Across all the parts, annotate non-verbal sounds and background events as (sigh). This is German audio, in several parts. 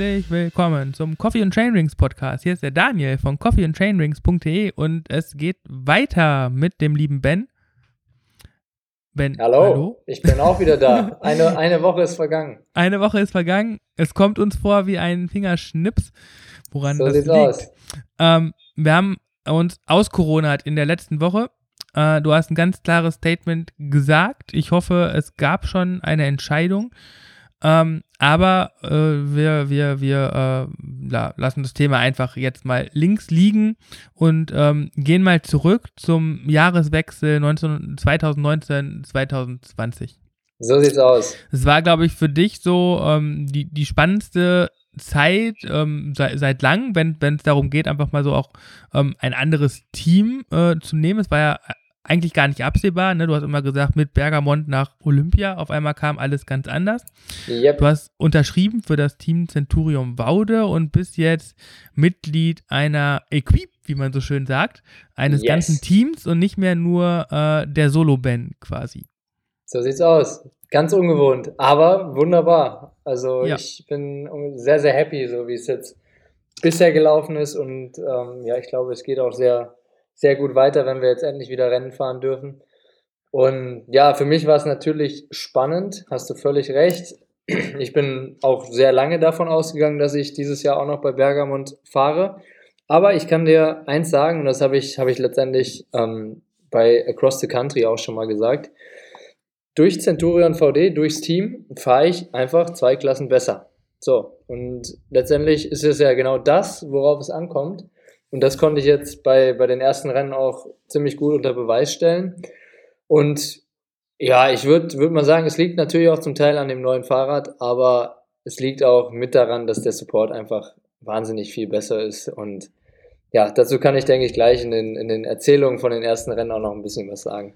Herzlich willkommen zum Coffee and Chain Rings Podcast. Hier ist der Daniel von coffeeandchainrings.de und es geht weiter mit dem lieben Ben. Ben, hallo, hallo, ich bin auch wieder da. (laughs) Eine, eine Woche ist vergangen. Eine Woche ist vergangen. Es kommt uns vor wie ein Fingerschnips, woran so das liegt. Aus. Ähm, wir haben uns aus Corona in der letzten Woche äh, du hast ein ganz klares Statement gesagt. Ich hoffe, es gab schon eine Entscheidung. Ähm, aber äh, wir, wir, wir äh, ja, lassen das Thema einfach jetzt mal links liegen und ähm, gehen mal zurück zum Jahreswechsel 2019-2020. So sieht's aus. Es war, glaube ich, für dich so ähm, die, die spannendste Zeit ähm, seit, seit langem, wenn es darum geht, einfach mal so auch ähm, ein anderes Team äh, zu nehmen. Es war ja eigentlich gar nicht absehbar. Ne? Du hast immer gesagt, mit Bergamont nach Olympia. Auf einmal kam alles ganz anders. Yep. Du hast unterschrieben für das Team Centurion Waude und bist jetzt Mitglied einer Equipe, wie man so schön sagt, eines yes. ganzen Teams und nicht mehr nur äh, der Solo-Band quasi. So sieht's aus. Ganz ungewohnt, aber wunderbar. Also ja. ich bin sehr, sehr happy, so wie es jetzt bisher gelaufen ist und ähm, ja, ich glaube, es geht auch sehr sehr gut weiter, wenn wir jetzt endlich wieder Rennen fahren dürfen. Und ja, für mich war es natürlich spannend, hast du völlig recht. Ich bin auch sehr lange davon ausgegangen, dass ich dieses Jahr auch noch bei Bergamont fahre. Aber ich kann dir eins sagen, und das habe ich, hab ich letztendlich ähm, bei Across the Country auch schon mal gesagt. Durch Centurion VD, durchs Team, fahre ich einfach zwei Klassen besser. So, und letztendlich ist es ja genau das, worauf es ankommt. Und das konnte ich jetzt bei, bei den ersten Rennen auch ziemlich gut unter Beweis stellen. Und ja, ich würde würd mal sagen, es liegt natürlich auch zum Teil an dem neuen Fahrrad, aber es liegt auch mit daran, dass der Support einfach wahnsinnig viel besser ist. Und ja, dazu kann ich, denke ich, gleich in den, in den Erzählungen von den ersten Rennen auch noch ein bisschen was sagen.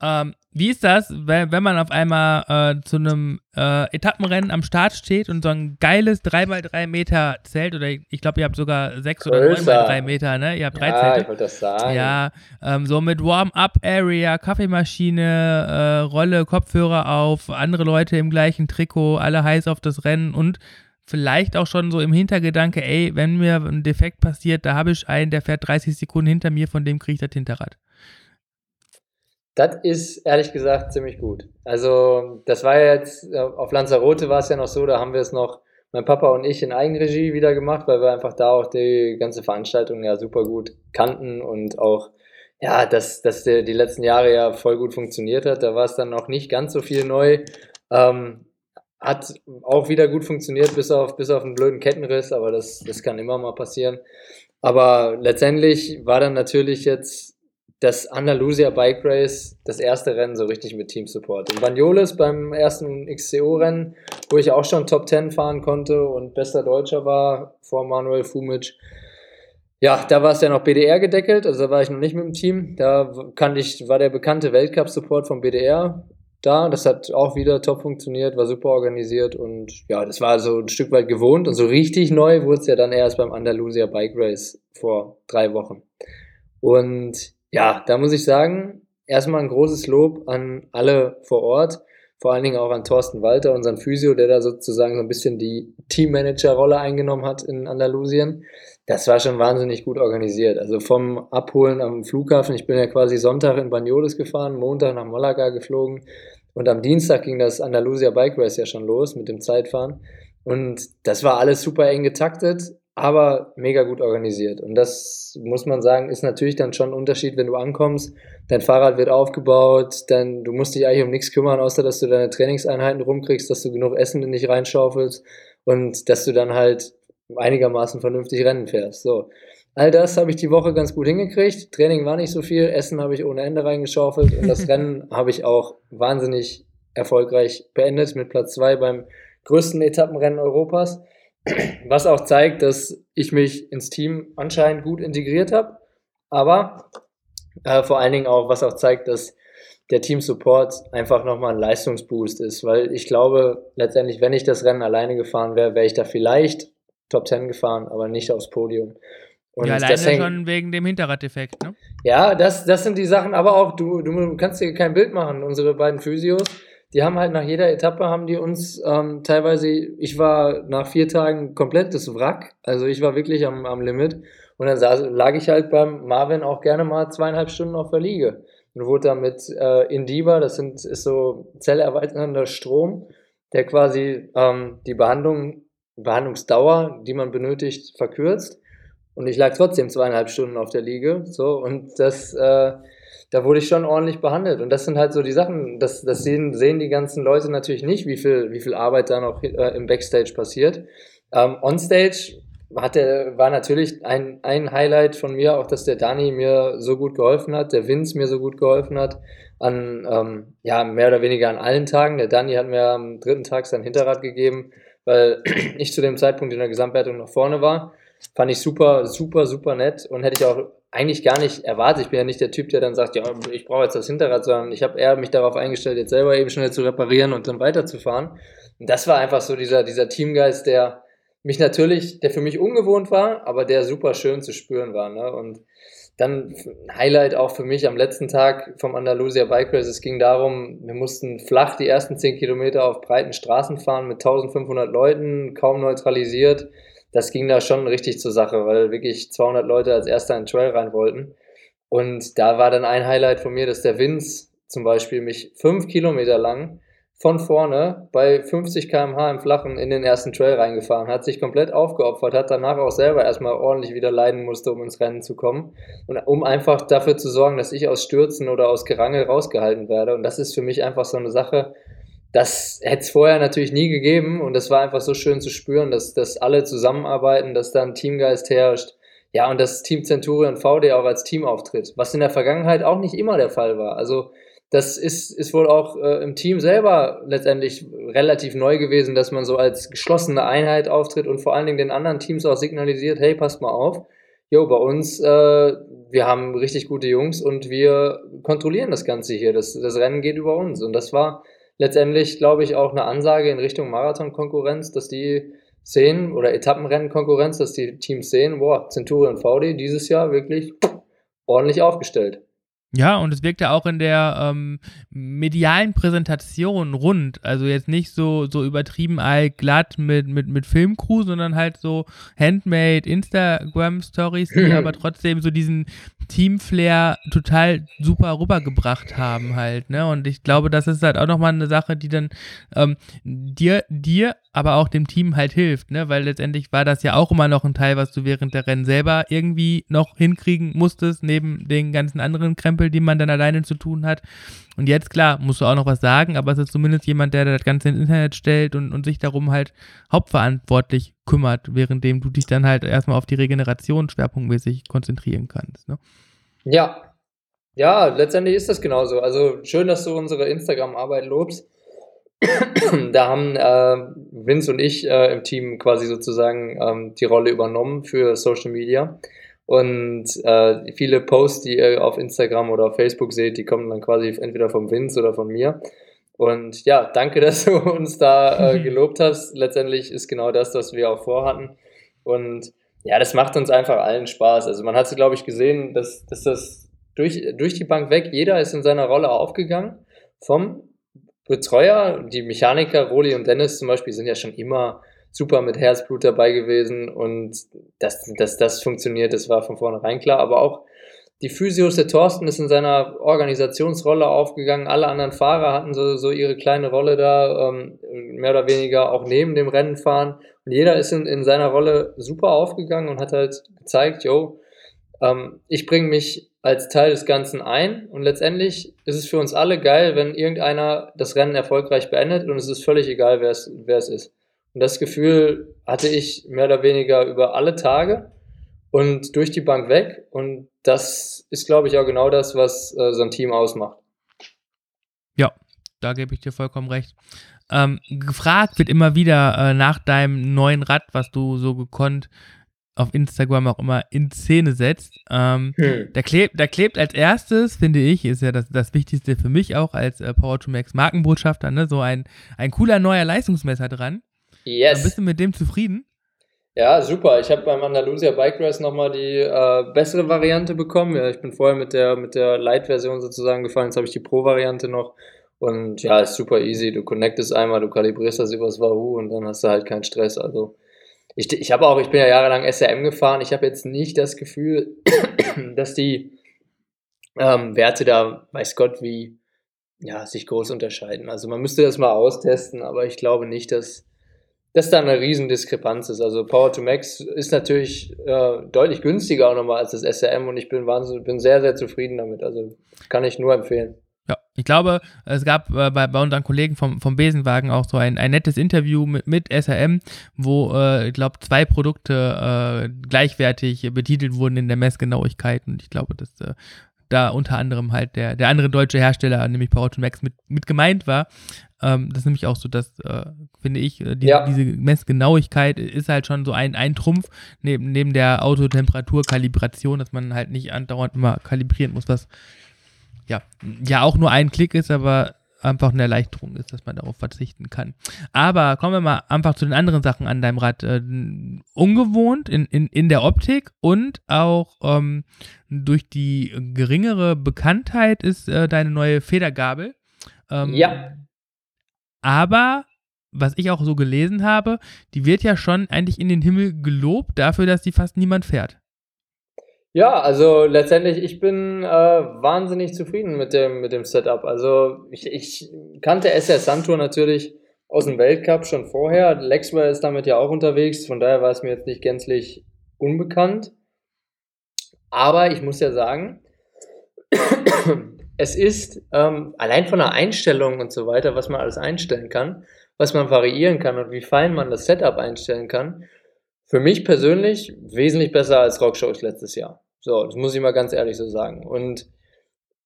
Ähm, wie ist das, wenn, wenn man auf einmal äh, zu einem äh, Etappenrennen am Start steht und so ein geiles 3x3 Meter Zelt oder ich glaube, ihr habt sogar 6 oder 9x3 Meter, ne? Ihr habt drei ja, Zelte. ich wollte das sagen. Ja, ähm, so mit Warm-Up-Area, Kaffeemaschine, äh, Rolle, Kopfhörer auf, andere Leute im gleichen Trikot, alle heiß auf das Rennen und vielleicht auch schon so im Hintergedanke, ey, wenn mir ein Defekt passiert, da habe ich einen, der fährt 30 Sekunden hinter mir, von dem kriege ich das Hinterrad. Das ist ehrlich gesagt ziemlich gut. Also, das war jetzt, äh, auf Lanzarote war es ja noch so, da haben wir es noch, mein Papa und ich in Eigenregie wieder gemacht, weil wir einfach da auch die ganze Veranstaltung ja super gut kannten und auch, ja, dass, dass der, die letzten Jahre ja voll gut funktioniert hat. Da war es dann noch nicht ganz so viel neu. Ähm, hat auch wieder gut funktioniert, bis auf, bis auf einen blöden Kettenriss, aber das, das kann immer mal passieren. Aber letztendlich war dann natürlich jetzt das Andalusia Bike Race, das erste Rennen so richtig mit Team Support. In Banyoles beim ersten XCO-Rennen, wo ich auch schon Top 10 fahren konnte und bester Deutscher war vor Manuel Fumic. Ja, da war es ja noch BDR gedeckelt, also da war ich noch nicht mit dem Team. Da kannte ich, war der bekannte Weltcup-Support vom BDR da. Das hat auch wieder top funktioniert, war super organisiert und ja, das war so ein Stück weit gewohnt und so richtig neu wurde es ja dann erst beim Andalusia Bike Race vor drei Wochen. Und ja, da muss ich sagen, erstmal ein großes Lob an alle vor Ort, vor allen Dingen auch an Thorsten Walter, unseren Physio, der da sozusagen so ein bisschen die Teammanager-Rolle eingenommen hat in Andalusien. Das war schon wahnsinnig gut organisiert. Also vom Abholen am Flughafen, ich bin ja quasi Sonntag in Banyoles gefahren, Montag nach Malaga geflogen und am Dienstag ging das Andalusia Bike Race ja schon los mit dem Zeitfahren. Und das war alles super eng getaktet aber mega gut organisiert. Und das muss man sagen, ist natürlich dann schon ein Unterschied, wenn du ankommst, dein Fahrrad wird aufgebaut, dann du musst dich eigentlich um nichts kümmern, außer dass du deine Trainingseinheiten rumkriegst, dass du genug Essen in dich reinschaufelst und dass du dann halt einigermaßen vernünftig Rennen fährst. So. All das habe ich die Woche ganz gut hingekriegt. Training war nicht so viel, Essen habe ich ohne Ende reingeschaufelt und das (laughs) Rennen habe ich auch wahnsinnig erfolgreich beendet mit Platz zwei beim größten Etappenrennen Europas. Was auch zeigt, dass ich mich ins Team anscheinend gut integriert habe. Aber äh, vor allen Dingen auch, was auch zeigt, dass der Team Support einfach nochmal ein Leistungsboost ist. Weil ich glaube, letztendlich, wenn ich das Rennen alleine gefahren wäre, wäre ich da vielleicht Top 10 gefahren, aber nicht aufs Podium. Und ja, alleine hängt, schon wegen dem Hinterraddefekt, ne? Ja, das, das sind die Sachen, aber auch, du, du kannst dir kein Bild machen. Unsere beiden Physios, die haben halt nach jeder Etappe haben die uns ähm, teilweise, ich war nach vier Tagen komplettes Wrack, also ich war wirklich am, am Limit. Und dann saß, lag ich halt beim Marvin auch gerne mal zweieinhalb Stunden auf der Liege und wurde dann mit äh, Indiva, das sind, ist so zellerweiternder Strom, der quasi ähm, die Behandlung, Behandlungsdauer, die man benötigt, verkürzt. Und ich lag trotzdem zweieinhalb Stunden auf der Liege, so. Und das äh, da wurde ich schon ordentlich behandelt. Und das sind halt so die Sachen, das, das sehen, sehen die ganzen Leute natürlich nicht, wie viel, wie viel Arbeit da noch äh, im Backstage passiert. Ähm, Onstage hatte, war natürlich ein, ein Highlight von mir, auch dass der Dani mir so gut geholfen hat, der Vince mir so gut geholfen hat, an, ähm, ja, mehr oder weniger an allen Tagen. Der Dani hat mir am dritten Tag sein Hinterrad gegeben, weil (clears throat) ich zu dem Zeitpunkt in der Gesamtwertung noch vorne war. Fand ich super, super, super nett und hätte ich auch eigentlich gar nicht erwartet. Ich bin ja nicht der Typ, der dann sagt, ja, ich brauche jetzt das Hinterrad, sondern ich habe eher mich darauf eingestellt, jetzt selber eben schnell zu reparieren und dann weiterzufahren. Und das war einfach so dieser, dieser Teamgeist, der mich natürlich, der für mich ungewohnt war, aber der super schön zu spüren war. Ne? Und dann Highlight auch für mich am letzten Tag vom Andalusia Bike Race. Es ging darum, wir mussten flach die ersten 10 Kilometer auf breiten Straßen fahren mit 1500 Leuten, kaum neutralisiert das ging da schon richtig zur Sache, weil wirklich 200 Leute als erster in den Trail rein wollten. Und da war dann ein Highlight von mir, dass der Vince zum Beispiel mich fünf Kilometer lang von vorne bei 50 km/h im Flachen in den ersten Trail reingefahren, hat sich komplett aufgeopfert, hat danach auch selber erstmal ordentlich wieder leiden musste, um ins Rennen zu kommen und um einfach dafür zu sorgen, dass ich aus Stürzen oder aus Gerangel rausgehalten werde. Und das ist für mich einfach so eine Sache, das hätte es vorher natürlich nie gegeben und das war einfach so schön zu spüren, dass, dass alle zusammenarbeiten, dass da ein Teamgeist herrscht. Ja, und das Team Centurion VD auch als Team auftritt, was in der Vergangenheit auch nicht immer der Fall war. Also das ist, ist wohl auch äh, im Team selber letztendlich relativ neu gewesen, dass man so als geschlossene Einheit auftritt und vor allen Dingen den anderen Teams auch signalisiert, hey, passt mal auf, jo, bei uns, äh, wir haben richtig gute Jungs und wir kontrollieren das Ganze hier. Das, das Rennen geht über uns. Und das war letztendlich, glaube ich, auch eine Ansage in Richtung Marathon-Konkurrenz, dass die sehen, oder Etappenrennen-Konkurrenz, dass die Teams sehen, boah, Centurion VD dieses Jahr wirklich ordentlich aufgestellt. Ja, und es wirkt ja auch in der ähm, medialen Präsentation rund. Also jetzt nicht so, so übertrieben allglatt mit, mit, mit Filmcrew, sondern halt so handmade Instagram-Stories, die (laughs) aber trotzdem so diesen Team-Flair total super rübergebracht haben halt, ne? Und ich glaube, das ist halt auch nochmal eine Sache, die dann ähm, dir, dir, aber auch dem Team halt hilft, ne? Weil letztendlich war das ja auch immer noch ein Teil, was du während der Rennen selber irgendwie noch hinkriegen musstest, neben den ganzen anderen Krempel, die man dann alleine zu tun hat. Und jetzt, klar, musst du auch noch was sagen, aber es ist zumindest jemand, der das Ganze ins Internet stellt und, und sich darum halt hauptverantwortlich kümmert, währenddem du dich dann halt erstmal auf die Regeneration schwerpunktmäßig konzentrieren kannst. Ne? Ja. Ja, letztendlich ist das genauso. Also schön, dass du unsere Instagram-Arbeit lobst. (clears throat) da haben äh, Vince und ich äh, im Team quasi sozusagen ähm, die Rolle übernommen für Social Media. Und äh, viele Posts, die ihr auf Instagram oder auf Facebook seht, die kommen dann quasi entweder vom Vince oder von mir. Und ja, danke, (laughs) dass du uns da äh, (laughs) gelobt hast. Letztendlich ist genau das, was wir auch vorhatten. Und ja, das macht uns einfach allen Spaß. Also man hat es, glaube ich, gesehen, dass, dass das durch, durch die Bank weg, jeder ist in seiner Rolle aufgegangen. Vom Betreuer, die Mechaniker, Roli und Dennis zum Beispiel, sind ja schon immer super mit Herzblut dabei gewesen und dass, dass das funktioniert, das war von vornherein klar. Aber auch die Physios, der Thorsten ist in seiner Organisationsrolle aufgegangen. Alle anderen Fahrer hatten so, so ihre kleine Rolle da, ähm, mehr oder weniger auch neben dem Rennen fahren. Und jeder ist in, in seiner Rolle super aufgegangen und hat halt gezeigt, yo, ähm, ich bringe mich als Teil des Ganzen ein und letztendlich ist es für uns alle geil, wenn irgendeiner das Rennen erfolgreich beendet und es ist völlig egal, wer es, wer es ist. Und das Gefühl hatte ich mehr oder weniger über alle Tage und durch die Bank weg. Und das ist, glaube ich, auch genau das, was äh, so ein Team ausmacht. Ja, da gebe ich dir vollkommen recht. Ähm, gefragt wird immer wieder äh, nach deinem neuen Rad, was du so gekonnt auf Instagram auch immer in Szene setzt. Ähm, hm. da, klebt, da klebt als erstes, finde ich, ist ja das, das Wichtigste für mich auch als äh, Power 2 Max Markenbotschafter, ne, so ein, ein cooler neuer Leistungsmesser dran. Yes. bist du mit dem zufrieden? Ja, super. Ich habe beim Andalusia Bike Race nochmal die äh, bessere Variante bekommen. Ja, ich bin vorher mit der, mit der Light-Version sozusagen gefahren. Jetzt habe ich die Pro-Variante noch. Und ja, ist super easy. Du connectest einmal, du kalibrierst das übers Wahoo und dann hast du halt keinen Stress. Also ich, ich habe auch, ich bin ja jahrelang SRM gefahren. Ich habe jetzt nicht das Gefühl, (coughs) dass die ähm, Werte da, weiß Gott, wie ja, sich groß unterscheiden. Also man müsste das mal austesten, aber ich glaube nicht, dass, dass da eine riesen Diskrepanz ist. Also Power to Max ist natürlich äh, deutlich günstiger auch nochmal als das SRM und ich bin wahnsinnig, bin sehr, sehr zufrieden damit. Also kann ich nur empfehlen. Ja, ich glaube, es gab äh, bei, bei unseren Kollegen vom, vom Besenwagen auch so ein, ein nettes Interview mit, mit SRM, wo, äh, ich glaube, zwei Produkte äh, gleichwertig betitelt wurden in der Messgenauigkeit. Und ich glaube, das äh, da unter anderem halt der, der andere deutsche Hersteller, nämlich Powerton Max, mit, mit gemeint war. Ähm, das ist nämlich auch so, dass, äh, finde ich, äh, die, ja. diese Messgenauigkeit ist halt schon so ein, ein Trumpf neben, neben der Autotemperaturkalibration, dass man halt nicht andauernd immer kalibrieren muss, was ja, ja auch nur ein Klick ist, aber einfach eine Erleichterung ist, dass man darauf verzichten kann. Aber kommen wir mal einfach zu den anderen Sachen an deinem Rad. Äh, ungewohnt in, in, in der Optik und auch ähm, durch die geringere Bekanntheit ist äh, deine neue Federgabel. Ähm, ja. Aber was ich auch so gelesen habe, die wird ja schon eigentlich in den Himmel gelobt dafür, dass die fast niemand fährt. Ja, also letztendlich, ich bin äh, wahnsinnig zufrieden mit dem, mit dem Setup. Also ich, ich kannte SS Santur natürlich aus dem Weltcup schon vorher. Lexwell ist damit ja auch unterwegs, von daher war es mir jetzt nicht gänzlich unbekannt. Aber ich muss ja sagen, (coughs) es ist ähm, allein von der Einstellung und so weiter, was man alles einstellen kann, was man variieren kann und wie fein man das Setup einstellen kann, für mich persönlich wesentlich besser als RockShox letztes Jahr. So, das muss ich mal ganz ehrlich so sagen. Und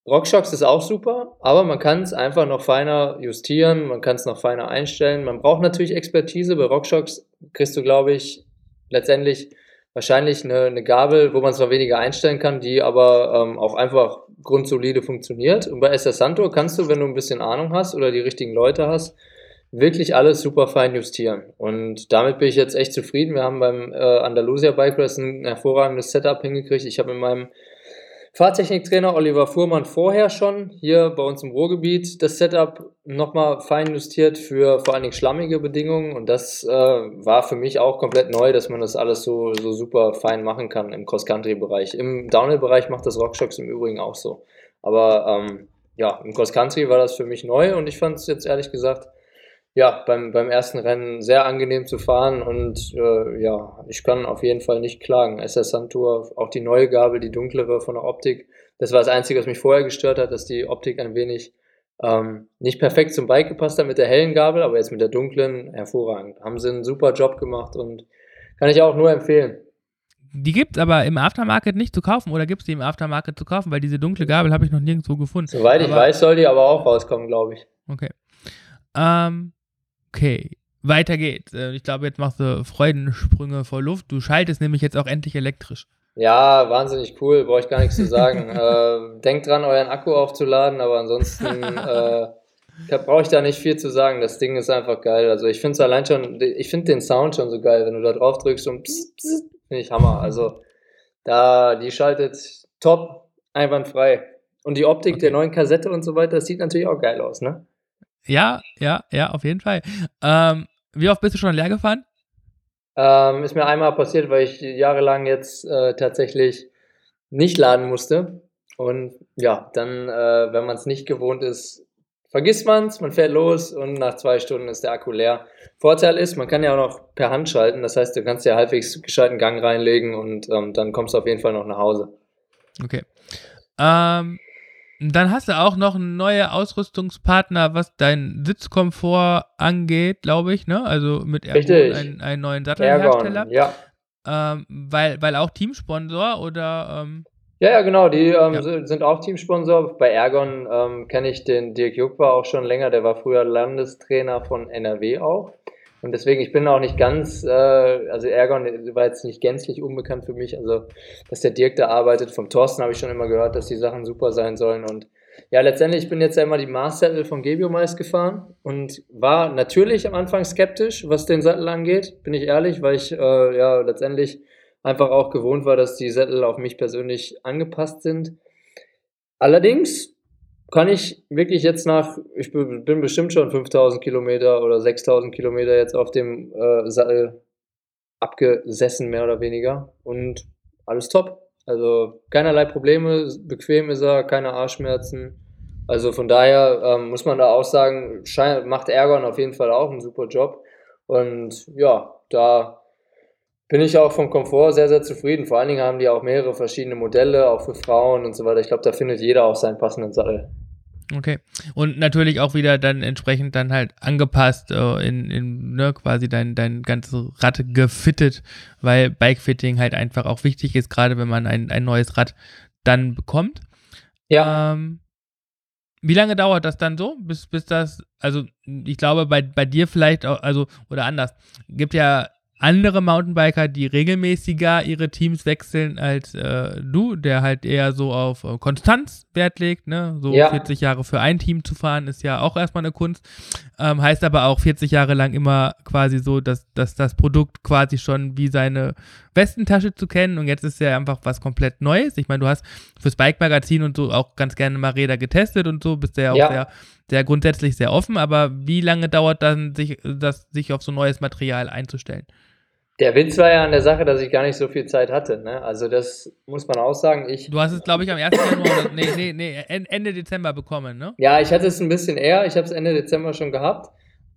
RockShox ist auch super, aber man kann es einfach noch feiner justieren, man kann es noch feiner einstellen. Man braucht natürlich Expertise. Bei RockShox kriegst du, glaube ich, letztendlich wahrscheinlich eine, eine Gabel, wo man zwar weniger einstellen kann, die aber ähm, auch einfach grundsolide funktioniert. Und bei SS Santo kannst du, wenn du ein bisschen Ahnung hast oder die richtigen Leute hast, wirklich alles super fein justieren. Und damit bin ich jetzt echt zufrieden. Wir haben beim äh, Andalusia Bike Race ein hervorragendes Setup hingekriegt. Ich habe mit meinem Fahrtechniktrainer Oliver Fuhrmann vorher schon hier bei uns im Ruhrgebiet das Setup nochmal fein justiert für vor allen Dingen schlammige Bedingungen und das äh, war für mich auch komplett neu, dass man das alles so, so super fein machen kann im Cross-Country-Bereich. Im Downhill-Bereich macht das RockShox im Übrigen auch so. Aber ähm, ja, im Cross-Country war das für mich neu und ich fand es jetzt ehrlich gesagt ja, beim, beim ersten Rennen sehr angenehm zu fahren und äh, ja, ich kann auf jeden Fall nicht klagen. SS Santur, auch die neue Gabel, die dunklere von der Optik, das war das Einzige, was mich vorher gestört hat, dass die Optik ein wenig ähm, nicht perfekt zum Bike gepasst hat mit der hellen Gabel, aber jetzt mit der dunklen hervorragend. Haben sie einen super Job gemacht und kann ich auch nur empfehlen. Die gibt es aber im Aftermarket nicht zu kaufen oder gibt es die im Aftermarket zu kaufen, weil diese dunkle Gabel habe ich noch nirgendwo gefunden. Soweit aber, ich weiß, soll die aber auch rauskommen, glaube ich. Okay. Ähm, Okay, weiter geht's. Äh, ich glaube, jetzt machst du Freudensprünge vor Luft. Du schaltest nämlich jetzt auch endlich elektrisch. Ja, wahnsinnig cool, brauche ich gar nichts zu sagen. (laughs) äh, denkt dran, euren Akku aufzuladen, aber ansonsten (laughs) äh, brauche ich da nicht viel zu sagen. Das Ding ist einfach geil. Also ich finde es allein schon, ich finde den Sound schon so geil, wenn du da drauf drückst und finde ich Hammer. Also da, die schaltet top, einwandfrei. Und die Optik okay. der neuen Kassette und so weiter, das sieht natürlich auch geil aus, ne? Ja, ja, ja, auf jeden Fall. Ähm, wie oft bist du schon leer gefahren? Ähm, ist mir einmal passiert, weil ich jahrelang jetzt äh, tatsächlich nicht laden musste. Und ja, dann, äh, wenn man es nicht gewohnt ist, vergisst man es, man fährt los und nach zwei Stunden ist der Akku leer. Vorteil ist, man kann ja auch noch per Hand schalten. Das heißt, du kannst ja halbwegs gescheiten Gang reinlegen und ähm, dann kommst du auf jeden Fall noch nach Hause. Okay. Ähm, dann hast du auch noch neue Ausrüstungspartner, was deinen Sitzkomfort angeht, glaube ich, ne? Also mit Ergon, einen, einen neuen Sattelhersteller. ja. Ähm, weil, weil auch Teamsponsor oder ähm ja, ja, genau, die ähm, ja. sind auch Teamsponsor. Bei Ergon ähm, kenne ich den Dirk Juckwa auch schon länger, der war früher Landestrainer von NRW auch. Und deswegen, ich bin auch nicht ganz, äh, also Ergon war jetzt nicht gänzlich unbekannt für mich. Also, dass der Dirk da arbeitet, vom Thorsten habe ich schon immer gehört, dass die Sachen super sein sollen. Und ja, letztendlich, ich bin jetzt ja immer die Mars-Sattel von Gebio meist gefahren und war natürlich am Anfang skeptisch, was den Sattel angeht, bin ich ehrlich, weil ich äh, ja letztendlich einfach auch gewohnt war, dass die Sättel auf mich persönlich angepasst sind. Allerdings kann ich wirklich jetzt nach, ich bin bestimmt schon 5000 Kilometer oder 6000 Kilometer jetzt auf dem äh, Sattel abgesessen, mehr oder weniger. Und alles top. Also keinerlei Probleme, bequem ist er, keine Arschschmerzen. Also von daher ähm, muss man da auch sagen, macht Ergon auf jeden Fall auch einen super Job. Und ja, da bin ich auch vom Komfort sehr, sehr zufrieden. Vor allen Dingen haben die auch mehrere verschiedene Modelle, auch für Frauen und so weiter. Ich glaube, da findet jeder auch seinen passenden Sattel. Okay. Und natürlich auch wieder dann entsprechend dann halt angepasst äh, in, in ne, quasi dein, dein ganze Rad gefittet, weil Bikefitting halt einfach auch wichtig ist, gerade wenn man ein, ein neues Rad dann bekommt. Ja. Ähm, wie lange dauert das dann so, bis, bis das, also ich glaube, bei, bei dir vielleicht auch, also, oder anders, gibt ja andere Mountainbiker, die regelmäßiger ihre Teams wechseln als äh, du, der halt eher so auf äh, Konstanz Wert legt. Ne? So ja. 40 Jahre für ein Team zu fahren, ist ja auch erstmal eine Kunst. Ähm, heißt aber auch 40 Jahre lang immer quasi so, dass, dass das Produkt quasi schon wie seine Westentasche zu kennen und jetzt ist ja einfach was komplett Neues. Ich meine, du hast fürs Bike-Magazin und so auch ganz gerne mal Räder getestet und so, bist ja auch ja. sehr, sehr grundsätzlich sehr offen, aber wie lange dauert dann, sich, das, sich auf so neues Material einzustellen? Der Witz war ja an der Sache, dass ich gar nicht so viel Zeit hatte. Ne? Also das muss man auch sagen. Ich, du hast es, glaube ich, am 1. Januar, nee, nee, nee, Ende Dezember bekommen, ne? Ja, ich hatte es ein bisschen eher. Ich habe es Ende Dezember schon gehabt.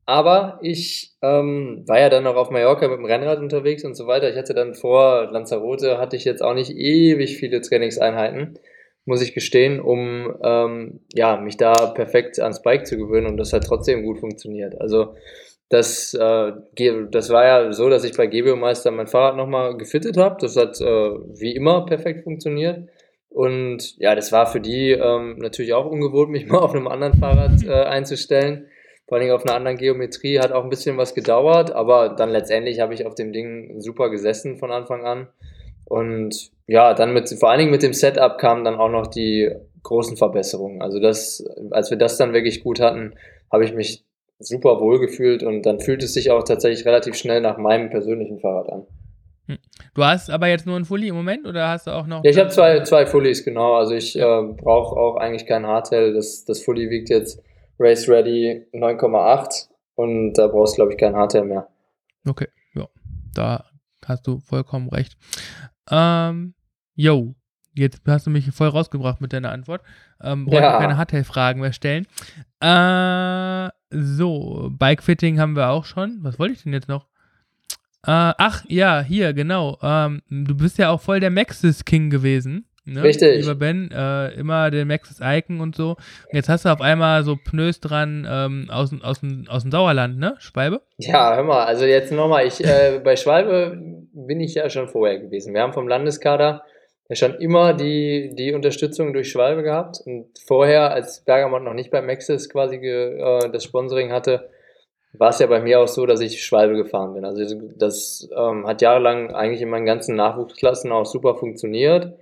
Aber ich ähm, war ja dann noch auf Mallorca mit dem Rennrad unterwegs und so weiter. Ich hatte dann vor Lanzarote, hatte ich jetzt auch nicht ewig viele Trainingseinheiten, muss ich gestehen, um ähm, ja, mich da perfekt ans Bike zu gewöhnen und das hat trotzdem gut funktioniert. Also das, äh, das war ja so, dass ich bei Gebio-Meister mein Fahrrad nochmal gefittet habe. Das hat äh, wie immer perfekt funktioniert. Und ja, das war für die ähm, natürlich auch ungewohnt, (laughs) mich mal auf einem anderen Fahrrad (laughs) äh, einzustellen. Vor allem auf einer anderen Geometrie hat auch ein bisschen was gedauert, aber dann letztendlich habe ich auf dem Ding super gesessen von Anfang an. Und ja, dann mit, vor allen Dingen mit dem Setup kamen dann auch noch die großen Verbesserungen. Also das, als wir das dann wirklich gut hatten, habe ich mich super wohl gefühlt und dann fühlt es sich auch tatsächlich relativ schnell nach meinem persönlichen Fahrrad an. Hm. Du hast aber jetzt nur ein Fully im Moment oder hast du auch noch? Ja, ich habe zwei, zwei Fullies, genau. Also ich äh, brauche auch eigentlich kein Hardtail. Das, das Fully wiegt jetzt Race Ready 9,8 und da brauchst du, glaube ich, kein Hardtail mehr. Okay, ja, da hast du vollkommen recht. Ähm, yo, jetzt hast du mich voll rausgebracht mit deiner Antwort. Ähm, wollte ja. keine Hardtail-Fragen mehr stellen. Äh, so, Bikefitting haben wir auch schon. Was wollte ich denn jetzt noch? Äh, ach, ja, hier, genau. Ähm, du bist ja auch voll der Maxis King gewesen. Ne? Richtig. Lieber Ben, äh, immer der Maxis Icon und so. Und jetzt hast du auf einmal so Pneus dran ähm, aus, aus, aus dem Sauerland, ne? Schwalbe? Ja, hör mal, also jetzt nochmal, ich, äh, bei Schwalbe bin ich ja schon vorher gewesen. Wir haben vom Landeskader ja schon immer die, die Unterstützung durch Schwalbe gehabt. Und vorher, als Bergamot noch nicht bei Maxis quasi äh, das Sponsoring hatte, war es ja bei mir auch so, dass ich Schwalbe gefahren bin. Also das ähm, hat jahrelang eigentlich in meinen ganzen Nachwuchsklassen auch super funktioniert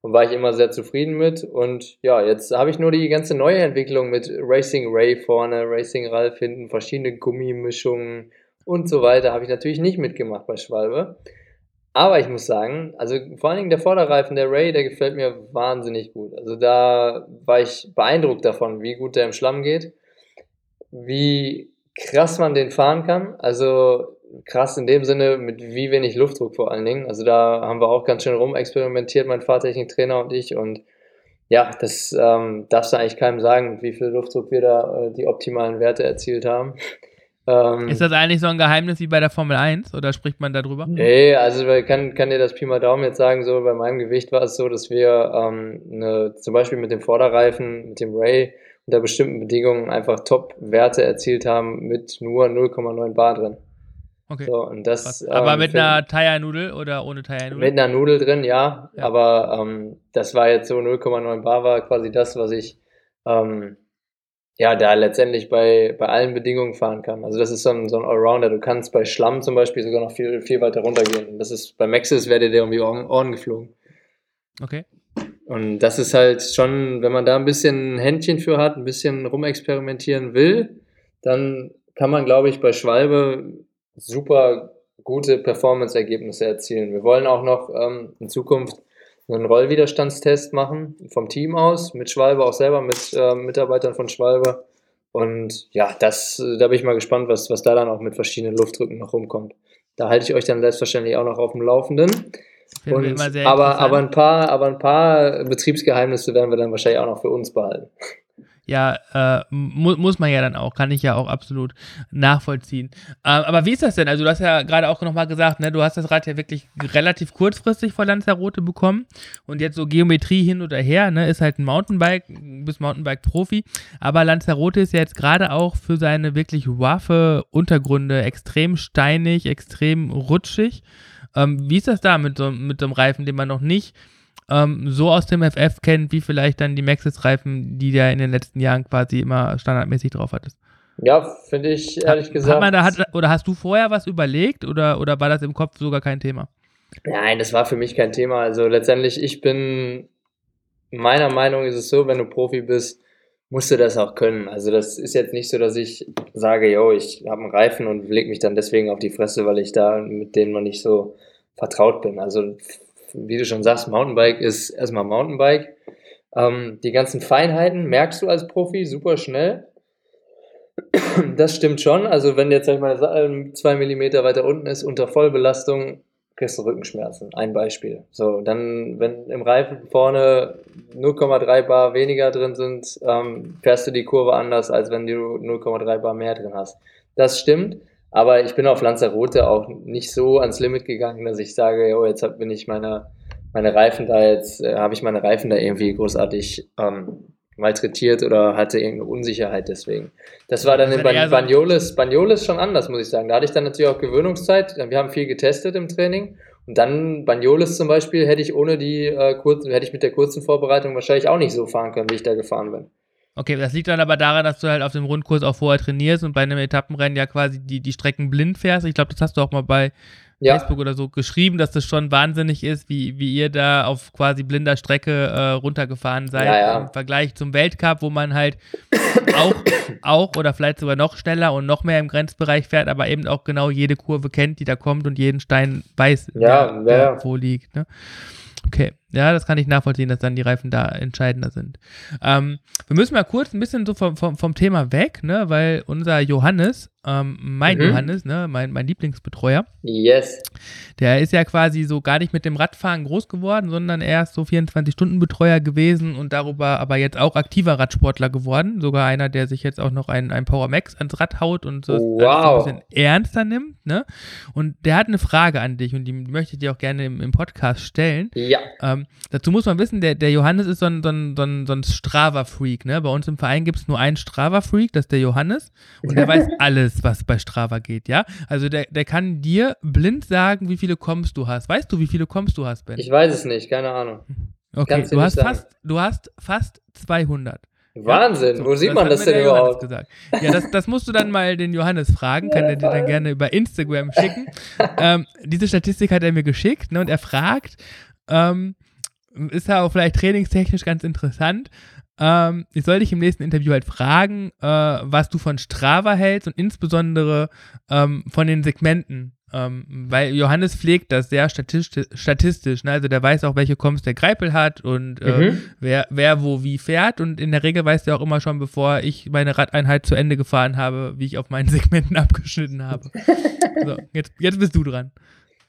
und war ich immer sehr zufrieden mit. Und ja, jetzt habe ich nur die ganze neue Entwicklung mit Racing Ray vorne, Racing Ralph hinten, verschiedene Gummimischungen und so weiter, habe ich natürlich nicht mitgemacht bei Schwalbe. Aber ich muss sagen, also vor allen Dingen der Vorderreifen, der Ray, der gefällt mir wahnsinnig gut. Also da war ich beeindruckt davon, wie gut der im Schlamm geht, wie krass man den fahren kann. Also krass in dem Sinne, mit wie wenig Luftdruck vor allen Dingen. Also da haben wir auch ganz schön rumexperimentiert, mein Fahrtechniktrainer und ich. Und ja, das ähm, darfst du eigentlich keinem sagen, wie viel Luftdruck wir da äh, die optimalen Werte erzielt haben. Ähm, ist das eigentlich so ein Geheimnis wie bei der Formel 1 oder spricht man darüber? Nee, also ich kann, kann dir das Pi mal Daumen jetzt sagen, so bei meinem Gewicht war es so, dass wir ähm, eine, zum Beispiel mit dem Vorderreifen, mit dem Ray unter bestimmten Bedingungen einfach Top-Werte erzielt haben mit nur 0,9 Bar drin. Okay. So, und das, aber ähm, mit einer Tire-Nudel oder ohne Tire-Nudel? Mit einer Nudel drin, ja. ja. Aber ähm, das war jetzt so 0,9 Bar war quasi das, was ich ähm, ja, da letztendlich bei, bei allen Bedingungen fahren kann. Also das ist so ein, so ein Allrounder. Du kannst bei Schlamm zum Beispiel sogar noch viel, viel weiter runtergehen. Das ist, bei Maxis wäre dir um die Ohren, Ohren geflogen. Okay. Und das ist halt schon, wenn man da ein bisschen ein Händchen für hat, ein bisschen rumexperimentieren will, dann kann man, glaube ich, bei Schwalbe super gute Performance-Ergebnisse erzielen. Wir wollen auch noch ähm, in Zukunft einen Rollwiderstandstest machen vom Team aus, mit Schwalbe auch selber, mit äh, Mitarbeitern von Schwalbe. Und ja, das, da bin ich mal gespannt, was, was da dann auch mit verschiedenen Luftdrücken noch rumkommt. Da halte ich euch dann selbstverständlich auch noch auf dem Laufenden. Und, aber, aber, ein paar, aber ein paar Betriebsgeheimnisse werden wir dann wahrscheinlich auch noch für uns behalten ja, äh, mu muss man ja dann auch, kann ich ja auch absolut nachvollziehen. Ähm, aber wie ist das denn? Also du hast ja gerade auch nochmal gesagt, ne, du hast das Rad ja wirklich relativ kurzfristig vor Lanzarote bekommen und jetzt so Geometrie hin oder her, ne, ist halt ein Mountainbike, bist Mountainbike-Profi, aber Lanzarote ist ja jetzt gerade auch für seine wirklich roughe Untergründe extrem steinig, extrem rutschig. Ähm, wie ist das da mit so, mit so einem Reifen, den man noch nicht ähm, so aus dem FF kennt, wie vielleicht dann die Maxxis-Reifen, die der in den letzten Jahren quasi immer standardmäßig drauf hattest. Ja, finde ich ehrlich hat, gesagt. Hat man da, hat, oder hast du vorher was überlegt oder, oder war das im Kopf sogar kein Thema? Nein, das war für mich kein Thema. Also letztendlich, ich bin, meiner Meinung ist es so, wenn du Profi bist, musst du das auch können. Also das ist jetzt nicht so, dass ich sage, yo, ich habe einen Reifen und leg mich dann deswegen auf die Fresse, weil ich da mit denen noch nicht so vertraut bin. Also wie du schon sagst, Mountainbike ist erstmal Mountainbike. Ähm, die ganzen Feinheiten merkst du als Profi super schnell. Das stimmt schon. Also, wenn jetzt, sag ich mal, zwei Millimeter weiter unten ist, unter Vollbelastung, kriegst du Rückenschmerzen. Ein Beispiel. So, dann, wenn im Reifen vorne 0,3 Bar weniger drin sind, ähm, fährst du die Kurve anders, als wenn du 0,3 Bar mehr drin hast. Das stimmt. Aber ich bin auf Lanzarote auch nicht so ans Limit gegangen, dass ich sage, oh, jetzt bin ich meine, meine Reifen da jetzt, äh, habe ich meine Reifen da irgendwie großartig ähm, malträtiert oder hatte irgendeine Unsicherheit deswegen. Das war dann in Ban Banyoles, Banyoles schon anders, muss ich sagen. Da hatte ich dann natürlich auch Gewöhnungszeit. Wir haben viel getestet im Training. Und dann Banyoles zum Beispiel hätte ich ohne die äh, kurzen, hätte ich mit der kurzen Vorbereitung wahrscheinlich auch nicht so fahren können, wie ich da gefahren bin. Okay, das liegt dann aber daran, dass du halt auf dem Rundkurs auch vorher trainierst und bei einem Etappenrennen ja quasi die, die Strecken blind fährst. Ich glaube, das hast du auch mal bei ja. Facebook oder so geschrieben, dass das schon wahnsinnig ist, wie, wie ihr da auf quasi blinder Strecke äh, runtergefahren seid ja, ja. im Vergleich zum Weltcup, wo man halt auch, auch oder vielleicht sogar noch schneller und noch mehr im Grenzbereich fährt, aber eben auch genau jede Kurve kennt, die da kommt und jeden Stein weiß, der, der wo liegt. Ne? Okay, ja, das kann ich nachvollziehen, dass dann die Reifen da entscheidender sind. Ähm, wir müssen mal kurz ein bisschen so vom, vom, vom Thema weg, ne, weil unser Johannes ähm, mein mhm. Johannes, ne, mein, mein Lieblingsbetreuer. Yes. Der ist ja quasi so gar nicht mit dem Radfahren groß geworden, sondern er ist so 24-Stunden-Betreuer gewesen und darüber aber jetzt auch aktiver Radsportler geworden. Sogar einer, der sich jetzt auch noch ein, ein Power Max ans Rad haut und so, wow. ein bisschen ernster nimmt. Ne? Und der hat eine Frage an dich und die möchte ich dir auch gerne im, im Podcast stellen. Ja. Ähm, dazu muss man wissen, der, der Johannes ist so ein, so ein, so ein, so ein Strava-Freak. Ne? Bei uns im Verein gibt es nur einen Strava-Freak, das ist der Johannes. Und der (laughs) weiß alles was bei Strava geht, ja? Also der, der kann dir blind sagen, wie viele Kommst du hast. Weißt du, wie viele Kommst du hast, Ben? Ich weiß es nicht, keine Ahnung. Okay, du hast, fast, du hast fast 200. Wahnsinn, ja? so, wo sieht man das denn überhaupt? Gesagt. Ja, das, das musst du dann mal den Johannes fragen, kann er dir dann gerne über Instagram schicken. (laughs) ähm, diese Statistik hat er mir geschickt ne, und er fragt, ähm, ist ja auch vielleicht trainingstechnisch ganz interessant, ähm, ich soll dich im nächsten Interview halt fragen, äh, was du von Strava hältst und insbesondere ähm, von den Segmenten. Ähm, weil Johannes pflegt das sehr statistisch, statistisch ne? also der weiß auch, welche Koms der Greipel hat und äh, mhm. wer, wer wo wie fährt und in der Regel weiß er auch immer schon, bevor ich meine Radeinheit zu Ende gefahren habe, wie ich auf meinen (laughs) Segmenten abgeschnitten habe. so, jetzt, jetzt bist du dran.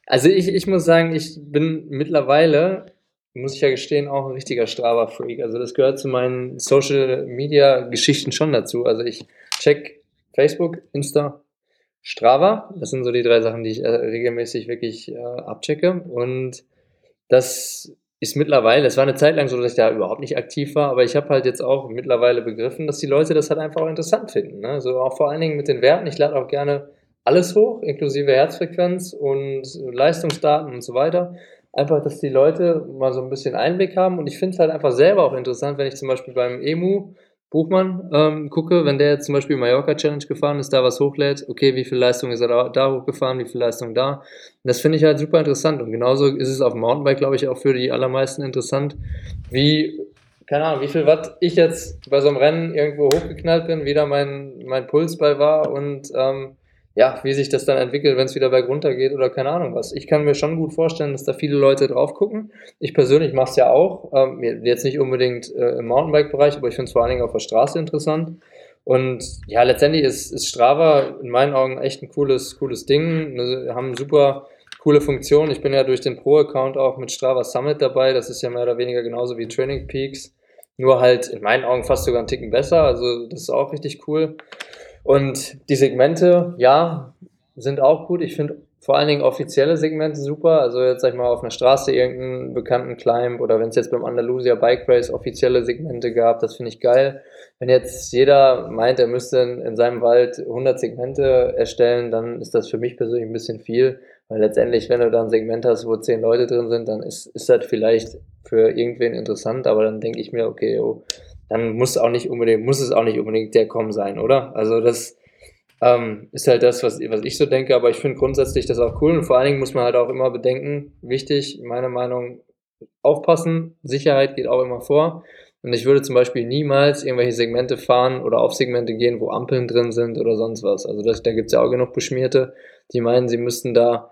Also ich, ich muss sagen, ich bin mittlerweile muss ich ja gestehen, auch ein richtiger Strava-Freak. Also das gehört zu meinen Social-Media-Geschichten schon dazu. Also ich check Facebook, Insta, Strava. Das sind so die drei Sachen, die ich äh, regelmäßig wirklich äh, abchecke. Und das ist mittlerweile, es war eine Zeit lang so, dass ich da überhaupt nicht aktiv war, aber ich habe halt jetzt auch mittlerweile begriffen, dass die Leute das halt einfach auch interessant finden. Ne? Also auch vor allen Dingen mit den Werten. Ich lade auch gerne alles hoch, inklusive Herzfrequenz und Leistungsdaten und so weiter einfach, dass die Leute mal so ein bisschen Einblick haben. Und ich finde es halt einfach selber auch interessant, wenn ich zum Beispiel beim Emu Buchmann ähm, gucke, wenn der jetzt zum Beispiel Mallorca Challenge gefahren ist, da was hochlädt, okay, wie viel Leistung ist er da, hochgefahren, wie viel Leistung da. Das finde ich halt super interessant. Und genauso ist es auf dem Mountainbike, glaube ich, auch für die allermeisten interessant, wie, keine Ahnung, wie viel Watt ich jetzt bei so einem Rennen irgendwo hochgeknallt bin, wie da mein, mein Puls bei war und ähm, ja, wie sich das dann entwickelt, wenn es wieder berg runter geht oder keine Ahnung was. Ich kann mir schon gut vorstellen, dass da viele Leute drauf gucken. Ich persönlich mache es ja auch, ähm, jetzt nicht unbedingt äh, im Mountainbike-Bereich, aber ich finde es vor allen Dingen auf der Straße interessant. Und ja, letztendlich ist, ist Strava in meinen Augen echt ein cooles, cooles Ding. Wir haben super coole Funktionen. Ich bin ja durch den Pro-Account auch mit Strava Summit dabei. Das ist ja mehr oder weniger genauso wie Training Peaks. Nur halt in meinen Augen fast sogar einen Ticken besser. Also das ist auch richtig cool. Und die Segmente, ja, sind auch gut. Ich finde vor allen Dingen offizielle Segmente super. Also jetzt sag ich mal auf einer Straße irgendeinen bekannten Climb oder wenn es jetzt beim Andalusia Bike Race offizielle Segmente gab, das finde ich geil. Wenn jetzt jeder meint, er müsste in, in seinem Wald 100 Segmente erstellen, dann ist das für mich persönlich ein bisschen viel. Weil letztendlich, wenn du da ein Segment hast, wo 10 Leute drin sind, dann ist, ist das vielleicht für irgendwen interessant, aber dann denke ich mir, okay, oh, dann muss auch nicht unbedingt, muss es auch nicht unbedingt der Com sein, oder? Also das ähm, ist halt das, was, was ich so denke, aber ich finde grundsätzlich das auch cool und vor allen Dingen muss man halt auch immer bedenken, wichtig, meiner Meinung, aufpassen, Sicherheit geht auch immer vor. Und ich würde zum Beispiel niemals irgendwelche Segmente fahren oder auf Segmente gehen, wo Ampeln drin sind oder sonst was. Also das, da gibt es ja auch genug Beschmierte, die meinen, sie müssten da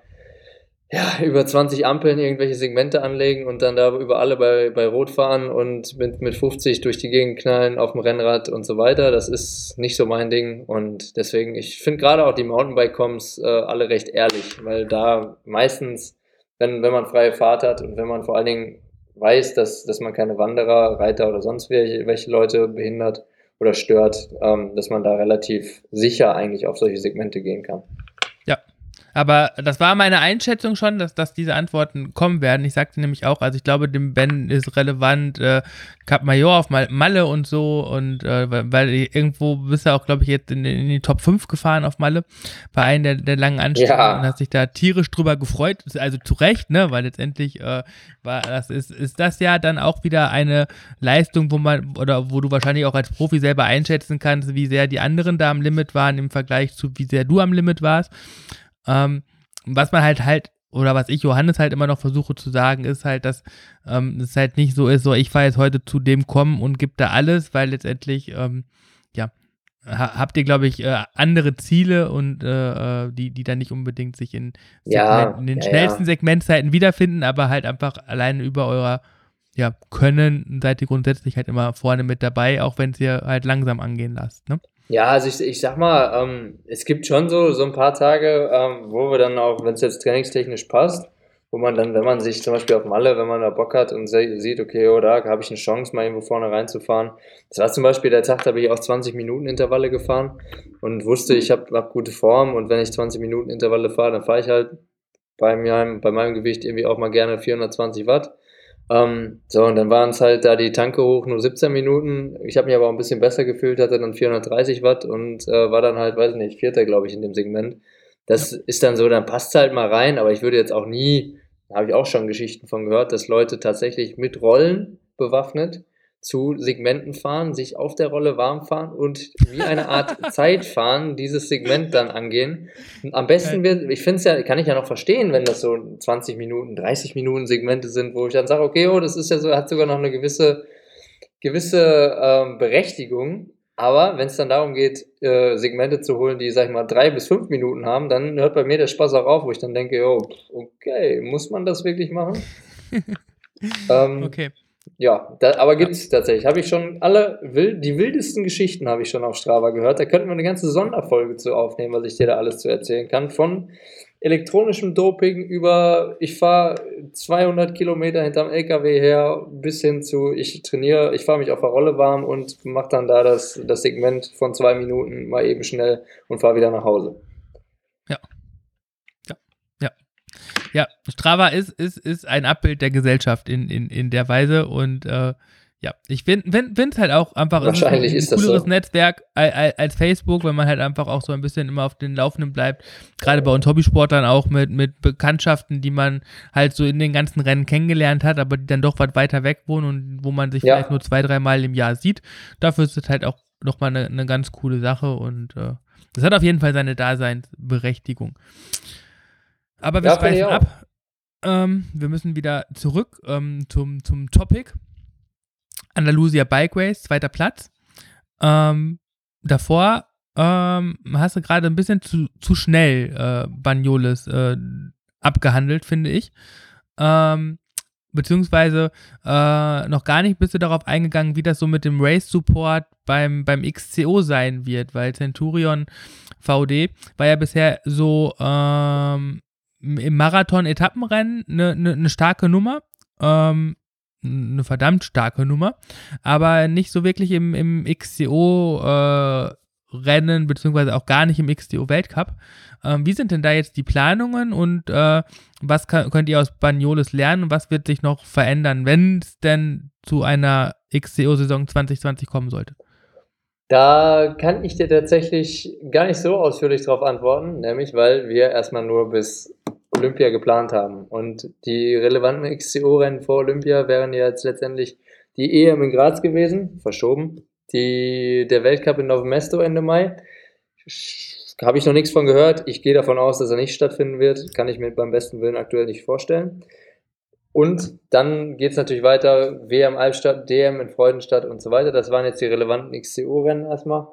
ja, über 20 Ampeln irgendwelche Segmente anlegen und dann da über alle bei, bei Rot fahren und mit, mit 50 durch die Gegend knallen auf dem Rennrad und so weiter. Das ist nicht so mein Ding und deswegen, ich finde gerade auch die Mountainbike-Coms äh, alle recht ehrlich, weil da meistens, wenn, wenn man freie Fahrt hat und wenn man vor allen Dingen weiß, dass, dass man keine Wanderer, Reiter oder sonst welche, welche Leute behindert oder stört, ähm, dass man da relativ sicher eigentlich auf solche Segmente gehen kann. Aber das war meine Einschätzung schon, dass, dass diese Antworten kommen werden. Ich sagte nämlich auch, also ich glaube, dem Ben ist relevant äh, Cap Major auf Malle und so und äh, weil irgendwo bist du auch, glaube ich, jetzt in, in, die Top 5 gefahren auf Malle bei einem der, der langen Anstrengungen ja. und hast dich da tierisch drüber gefreut. Also zu Recht, ne, weil letztendlich äh, war das ist, ist das ja dann auch wieder eine Leistung, wo man oder wo du wahrscheinlich auch als Profi selber einschätzen kannst, wie sehr die anderen da am Limit waren im Vergleich zu wie sehr du am Limit warst. Ähm, was man halt halt, oder was ich Johannes halt immer noch versuche zu sagen, ist halt, dass ähm, es halt nicht so ist, so ich fahre jetzt heute zu dem kommen und gebe da alles, weil letztendlich, ähm, ja, ha habt ihr, glaube ich, äh, andere Ziele und äh, äh die, die dann nicht unbedingt sich in, ja, in den ja, schnellsten ja. Segmentzeiten wiederfinden, aber halt einfach alleine über eurer ja, Können seid ihr grundsätzlich halt immer vorne mit dabei, auch wenn es ihr halt langsam angehen lasst, ne? Ja, also ich, ich sag mal, ähm, es gibt schon so, so ein paar Tage, ähm, wo wir dann auch, wenn es jetzt trainingstechnisch passt, wo man dann, wenn man sich zum Beispiel auf Malle, wenn man da Bock hat und sieht, okay, oh, da habe ich eine Chance, mal irgendwo vorne reinzufahren. Das war zum Beispiel der Tag, da bin ich auch 20 Minuten Intervalle gefahren und wusste, ich habe hab gute Form und wenn ich 20 Minuten Intervalle fahre, dann fahre ich halt bei meinem, bei meinem Gewicht irgendwie auch mal gerne 420 Watt. Ähm, so, und dann waren es halt da die Tanke hoch, nur 17 Minuten. Ich habe mich aber auch ein bisschen besser gefühlt, hatte dann 430 Watt und äh, war dann halt, weiß nicht, Vierter, glaube ich, in dem Segment. Das ja. ist dann so, dann passt halt mal rein, aber ich würde jetzt auch nie, da habe ich auch schon Geschichten von gehört, dass Leute tatsächlich mit Rollen bewaffnet zu Segmenten fahren, sich auf der Rolle warm fahren und wie eine Art (laughs) Zeitfahren dieses Segment dann angehen. Und am besten wird, ich finde es ja, kann ich ja noch verstehen, wenn das so 20 Minuten, 30 Minuten Segmente sind, wo ich dann sage, okay, oh, das ist ja so, hat sogar noch eine gewisse, gewisse ähm, Berechtigung. Aber wenn es dann darum geht, äh, Segmente zu holen, die, sag ich mal, drei bis fünf Minuten haben, dann hört bei mir der Spaß auch auf, wo ich dann denke, oh, okay, muss man das wirklich machen? (laughs) ähm, okay. Ja, da, aber gibt es tatsächlich. Habe ich schon alle, wild, die wildesten Geschichten habe ich schon auf Strava gehört. Da könnten wir eine ganze Sonderfolge zu aufnehmen, was ich dir da alles zu erzählen kann. Von elektronischem Doping über, ich fahre 200 Kilometer hinterm LKW her, bis hin zu, ich trainiere, ich fahre mich auf der Rolle warm und mache dann da das, das Segment von zwei Minuten mal eben schnell und fahre wieder nach Hause. Ja. Ja, Strava ist, ist, ist ein Abbild der Gesellschaft in, in, in der Weise und äh, ja, ich finde es halt auch einfach Wahrscheinlich ein, ist ein cooleres so. Netzwerk als, als Facebook, wenn man halt einfach auch so ein bisschen immer auf den Laufenden bleibt. Gerade bei uns Hobbysportlern auch mit, mit Bekanntschaften, die man halt so in den ganzen Rennen kennengelernt hat, aber die dann doch was weiter weg wohnen und wo man sich ja. vielleicht nur zwei, dreimal im Jahr sieht. Dafür ist es halt auch nochmal eine, eine ganz coole Sache und äh, das hat auf jeden Fall seine Daseinsberechtigung. Aber wir ja, schweifen ab. Ähm, wir müssen wieder zurück ähm, zum, zum Topic. Andalusia Bike Race, zweiter Platz. Ähm, davor ähm, hast du gerade ein bisschen zu, zu schnell äh, Banyoles äh, abgehandelt, finde ich. Ähm, beziehungsweise äh, noch gar nicht bist du darauf eingegangen, wie das so mit dem Race-Support beim, beim XCO sein wird, weil Centurion VD war ja bisher so ähm, im Marathon-Etappenrennen eine ne, ne starke Nummer. Ähm, eine verdammt starke Nummer, aber nicht so wirklich im, im XCO äh, beziehungsweise auch gar nicht im XDO Weltcup. Ähm, wie sind denn da jetzt die Planungen und äh, was kann, könnt ihr aus Banyoles lernen und was wird sich noch verändern, wenn es denn zu einer XCO-Saison 2020 kommen sollte? Da kann ich dir tatsächlich gar nicht so ausführlich darauf antworten, nämlich weil wir erstmal nur bis Olympia geplant haben. Und die relevanten XCO-Rennen vor Olympia wären jetzt letztendlich die EM in Graz gewesen, verschoben, die, der Weltcup in Novemesto Ende Mai. Habe ich noch nichts von gehört. Ich gehe davon aus, dass er nicht stattfinden wird. Kann ich mir beim besten Willen aktuell nicht vorstellen. Und dann geht es natürlich weiter, WM Albstadt, DM in Freudenstadt und so weiter. Das waren jetzt die relevanten XCO-Rennen erstmal.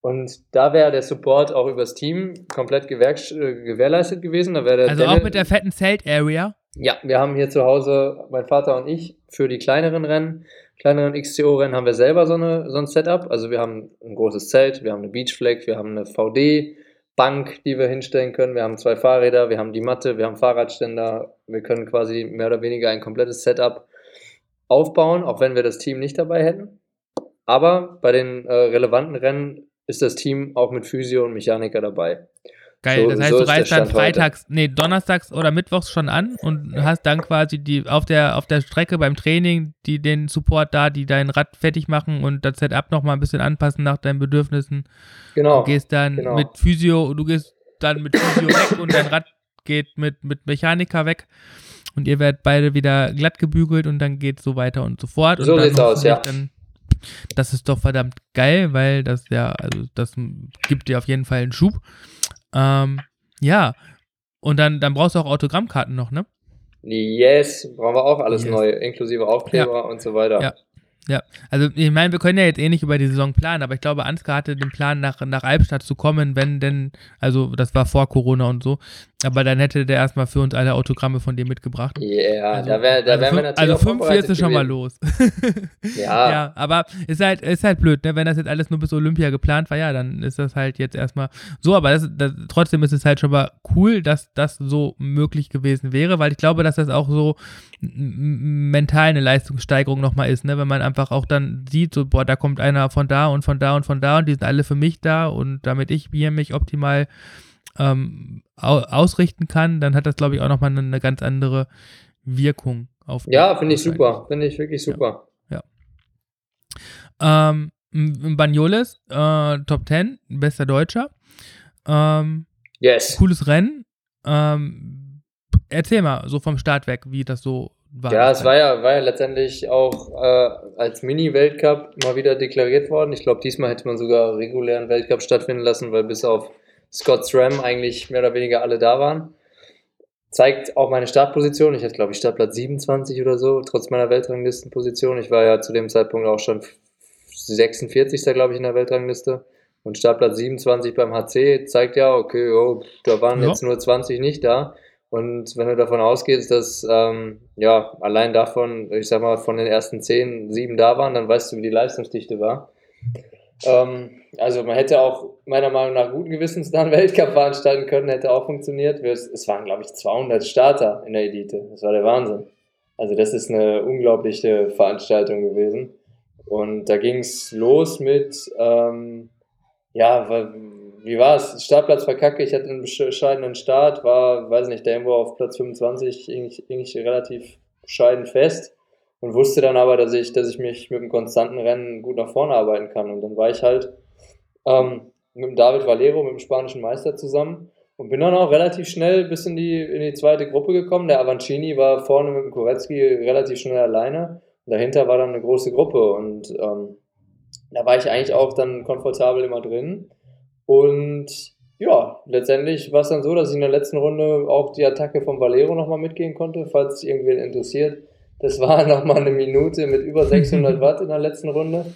Und da wäre der Support auch übers Team komplett äh, gewährleistet gewesen. Da also Dennis, auch mit der fetten Zelt-Area? Ja, wir haben hier zu Hause, mein Vater und ich, für die kleineren Rennen kleineren XCO-Rennen haben wir selber so, eine, so ein Setup. Also wir haben ein großes Zelt, wir haben eine Beachflag, wir haben eine VD-Bank, die wir hinstellen können, wir haben zwei Fahrräder, wir haben die Matte, wir haben Fahrradständer. Wir können quasi mehr oder weniger ein komplettes Setup aufbauen, auch wenn wir das Team nicht dabei hätten. Aber bei den äh, relevanten Rennen ist das Team auch mit Physio und Mechaniker dabei. Geil, so, das heißt, so du reist dann freitags, heute. nee, donnerstags oder mittwochs schon an und hast dann quasi die auf der auf der Strecke beim Training, die den Support da, die dein Rad fertig machen und das Setup nochmal ein bisschen anpassen nach deinen Bedürfnissen. Genau. Du gehst dann genau. mit Physio, du gehst dann mit Physio weg und dein Rad geht mit, mit Mechaniker weg und ihr werdet beide wieder glatt gebügelt und dann geht es so weiter und so fort. So sieht's aus, ja. Dann, das ist doch verdammt geil, weil das ja, also das gibt dir auf jeden Fall einen Schub. Ähm, ja. Und dann, dann brauchst du auch Autogrammkarten noch, ne? Yes, brauchen wir auch alles yes. neu, inklusive Aufkleber ja. und so weiter. Ja. Ja, also ich meine, wir können ja jetzt eh nicht über die Saison planen, aber ich glaube, Ansgar hatte den Plan, nach, nach Albstadt zu kommen, wenn denn, also das war vor Corona und so, aber dann hätte der erstmal für uns alle Autogramme von dir mitgebracht. Ja, yeah, also, da, wär, da also wären wir natürlich Also 45 ist schon mal los. (laughs) ja. ja, aber ist halt, ist halt blöd, ne? wenn das jetzt alles nur bis Olympia geplant war, ja, dann ist das halt jetzt erstmal so, aber das, das, trotzdem ist es halt schon mal cool, dass das so möglich gewesen wäre, weil ich glaube, dass das auch so mental eine Leistungssteigerung nochmal ist, ne? wenn man einfach auch dann sieht, so, boah, da kommt einer von da und von da und von da und die sind alle für mich da und damit ich hier mich optimal ähm, ausrichten kann, dann hat das, glaube ich, auch nochmal eine, eine ganz andere Wirkung auf Ja, finde ich super, finde ich wirklich super. Ja. ja. Ähm, Bagnoles, äh, Top 10, bester Deutscher. Ähm, yes. Cooles Rennen. Ähm, erzähl mal so vom Start weg, wie das so war. Ja, es war ja, war ja letztendlich auch äh, als Mini-Weltcup mal wieder deklariert worden. Ich glaube, diesmal hätte man sogar regulären Weltcup stattfinden lassen, weil bis auf Scott SRAM eigentlich mehr oder weniger alle da waren. Zeigt auch meine Startposition. Ich hatte, glaube ich, Startplatz 27 oder so, trotz meiner Weltranglistenposition. Ich war ja zu dem Zeitpunkt auch schon 46. glaube ich in der Weltrangliste. Und Startplatz 27 beim HC zeigt ja, okay, oh, da waren ja. jetzt nur 20 nicht da. Und wenn du davon ausgehst, dass ähm, ja allein davon, ich sag mal, von den ersten zehn sieben da waren, dann weißt du, wie die Leistungsdichte war. Ähm, also man hätte auch meiner Meinung nach guten Gewissens da einen (laughs) Weltcup veranstalten können, hätte auch funktioniert. Es waren, glaube ich, 200 Starter in der Elite. Das war der Wahnsinn. Also das ist eine unglaubliche Veranstaltung gewesen. Und da ging es los mit, ähm, ja, wie war es? Startplatz verkacke, ich hatte einen bescheidenen Start, war, weiß nicht, der irgendwo auf Platz 25, irgendwie relativ bescheiden fest und wusste dann aber, dass ich, dass ich mich mit einem konstanten Rennen gut nach vorne arbeiten kann. Und dann war ich halt ähm, mit dem David Valero, mit dem spanischen Meister zusammen und bin dann auch relativ schnell bis in die, in die zweite Gruppe gekommen. Der Avancini war vorne mit dem Korecki relativ schnell alleine. Und dahinter war dann eine große Gruppe und ähm, da war ich eigentlich auch dann komfortabel immer drin. Und ja, letztendlich war es dann so, dass ich in der letzten Runde auch die Attacke von Valero nochmal mitgehen konnte, falls irgendwen interessiert. Das war (laughs) nochmal eine Minute mit über 600 (laughs) Watt in der letzten Runde.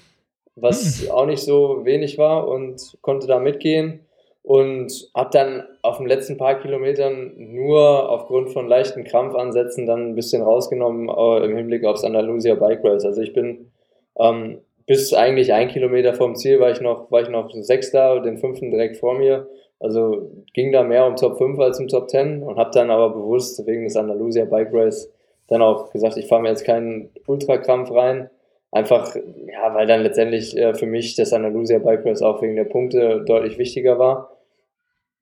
was hm. auch nicht so wenig war und konnte da mitgehen und habe dann auf den letzten paar Kilometern nur aufgrund von leichten Krampfansätzen dann ein bisschen rausgenommen äh, im Hinblick aufs Andalusia Bike Race. Also ich bin ähm, bis eigentlich ein Kilometer vom Ziel war ich noch, war ich noch Sechster, den fünften direkt vor mir. Also ging da mehr um Top 5 als um Top 10 und habe dann aber bewusst wegen des Andalusia Bike Race dann auch gesagt, ich fahre mir jetzt keinen Ultrakrampf rein. Einfach, ja, weil dann letztendlich äh, für mich das Andalusia Bike Race auch wegen der Punkte deutlich wichtiger war.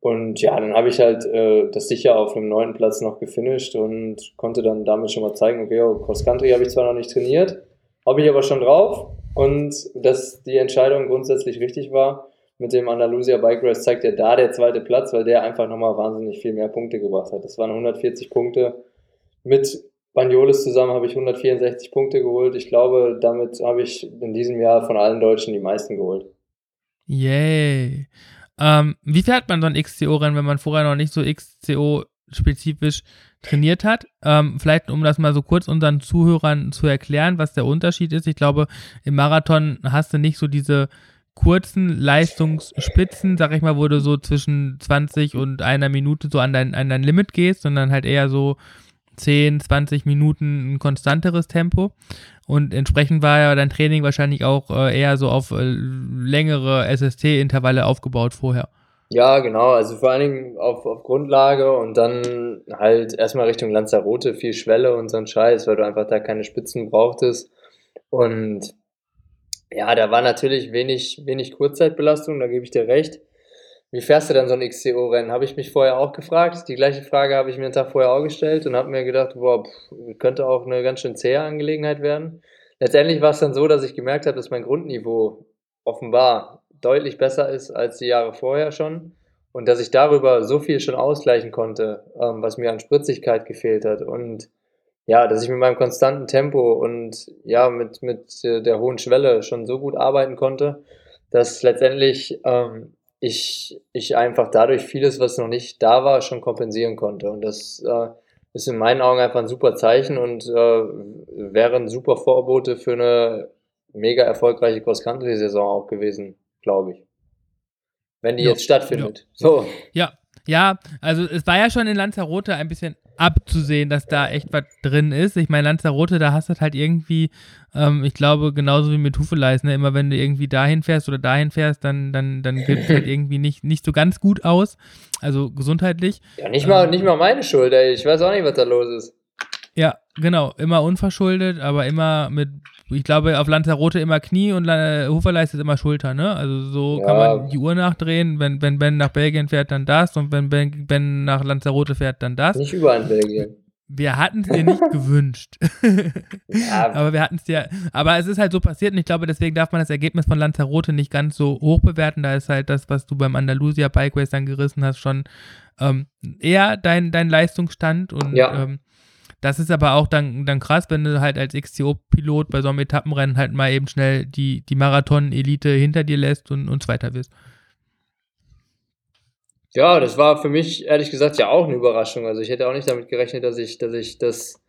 Und ja, dann habe ich halt äh, das sicher auf einem neunten Platz noch gefinisht und konnte dann damit schon mal zeigen, okay, oh, Cross Country habe ich zwar noch nicht trainiert, habe ich aber schon drauf. Und dass die Entscheidung grundsätzlich richtig war mit dem Andalusia Bike Race, zeigt ja da der zweite Platz, weil der einfach nochmal wahnsinnig viel mehr Punkte gebracht hat. Das waren 140 Punkte mit Banioles zusammen habe ich 164 Punkte geholt. Ich glaube, damit habe ich in diesem Jahr von allen Deutschen die meisten geholt. Yay. Ähm, wie fährt man so ein XCO-Rennen, wenn man vorher noch nicht so XCO-spezifisch trainiert hat? Ähm, vielleicht, um das mal so kurz unseren Zuhörern zu erklären, was der Unterschied ist. Ich glaube, im Marathon hast du nicht so diese kurzen Leistungsspitzen, sag ich mal, wo du so zwischen 20 und einer Minute so an dein, an dein Limit gehst, sondern halt eher so 10, 20 Minuten ein konstanteres Tempo. Und entsprechend war ja dein Training wahrscheinlich auch äh, eher so auf äh, längere SST-Intervalle aufgebaut vorher. Ja, genau. Also vor allen Dingen auf, auf Grundlage und dann halt erstmal Richtung Lanzarote, viel Schwelle und so ein Scheiß, weil du einfach da keine Spitzen brauchtest. Und ja, da war natürlich wenig, wenig Kurzzeitbelastung, da gebe ich dir recht. Wie fährst du denn so ein XCO-Rennen? Habe ich mich vorher auch gefragt. Die gleiche Frage habe ich mir einen Tag vorher auch gestellt und habe mir gedacht, boah, pff, könnte auch eine ganz schön zähe Angelegenheit werden. Letztendlich war es dann so, dass ich gemerkt habe, dass mein Grundniveau offenbar deutlich besser ist als die Jahre vorher schon und dass ich darüber so viel schon ausgleichen konnte, ähm, was mir an Spritzigkeit gefehlt hat und ja, dass ich mit meinem konstanten Tempo und ja, mit, mit der hohen Schwelle schon so gut arbeiten konnte, dass letztendlich ähm, ich, ich einfach dadurch vieles, was noch nicht da war, schon kompensieren konnte. Und das äh, ist in meinen Augen einfach ein super Zeichen und äh, wären super Vorbote für eine mega erfolgreiche Cross-Country-Saison auch gewesen, glaube ich. Wenn die ja, jetzt stattfindet. Ja. So. Ja, ja, also es war ja schon in Lanzarote ein bisschen abzusehen, dass da echt was drin ist. Ich meine, Lanzarote, da hast du halt irgendwie, ähm, ich glaube, genauso wie mit Hufeleis, ne? immer wenn du irgendwie dahin fährst oder dahin fährst, dann, dann, dann geht es halt (laughs) irgendwie nicht, nicht so ganz gut aus. Also gesundheitlich. Ja, nicht mal, ähm, nicht mal meine Schuld, ey. Ich weiß auch nicht, was da los ist. Ja, genau. Immer unverschuldet, aber immer mit ich glaube, auf Lanzarote immer Knie und Huferleist ist immer Schulter, ne? Also so ja. kann man die Uhr nachdrehen. Wenn, wenn Ben nach Belgien fährt, dann das und wenn Ben, ben nach Lanzarote fährt, dann das. Nicht überall in Belgien. Wir hatten es dir nicht (laughs) gewünscht. ja. Aber wir hatten es dir. Aber es ist halt so passiert und ich glaube, deswegen darf man das Ergebnis von Lanzarote nicht ganz so hoch bewerten. Da ist halt das, was du beim Andalusia Bike Race dann gerissen hast, schon ähm, eher dein, dein Leistungsstand und ja. ähm, das ist aber auch dann, dann krass, wenn du halt als XCO-Pilot bei so einem Etappenrennen halt mal eben schnell die, die Marathon-Elite hinter dir lässt und, und Zweiter wirst. Ja, das war für mich ehrlich gesagt ja auch eine Überraschung. Also ich hätte auch nicht damit gerechnet, dass ich, dass ich das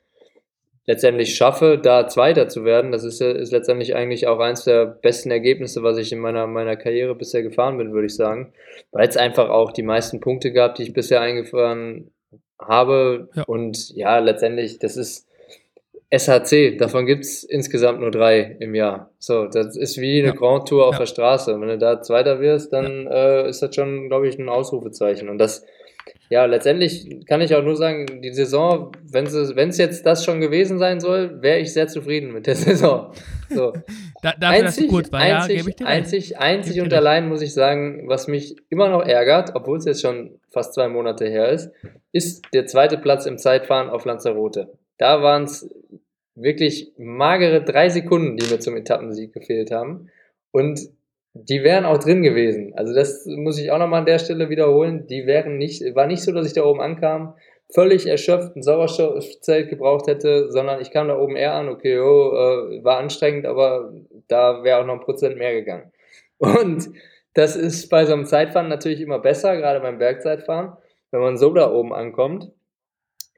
letztendlich schaffe, da Zweiter zu werden. Das ist, ist letztendlich eigentlich auch eins der besten Ergebnisse, was ich in meiner, meiner Karriere bisher gefahren bin, würde ich sagen. Weil es einfach auch die meisten Punkte gab, die ich bisher eingefahren habe. Ja. Und ja, letztendlich, das ist SHC, davon gibt es insgesamt nur drei im Jahr. So, das ist wie eine ja. Grand Tour auf ja. der Straße. Wenn du da Zweiter wirst, dann äh, ist das schon, glaube ich, ein Ausrufezeichen. Und das, ja, letztendlich kann ich auch nur sagen, die Saison, wenn es jetzt das schon gewesen sein soll, wäre ich sehr zufrieden mit der (laughs) Saison. So. (laughs) da, dafür, einzig, kurz war, einzig, ja, einzig, einzig, einzig und allein muss ich sagen, was mich immer noch ärgert, obwohl es jetzt schon fast zwei Monate her ist, ist der zweite Platz im Zeitfahren auf Lanzarote. Da waren es wirklich magere drei Sekunden, die mir zum Etappensieg gefehlt haben. Und die wären auch drin gewesen. Also das muss ich auch nochmal an der Stelle wiederholen. Die wären nicht, war nicht so, dass ich da oben ankam, völlig erschöpft ein Sauerstoffzelt gebraucht hätte, sondern ich kam da oben eher an, okay, oh, war anstrengend, aber da wäre auch noch ein Prozent mehr gegangen. Und das ist bei so einem Zeitfahren natürlich immer besser, gerade beim Bergzeitfahren, wenn man so da oben ankommt.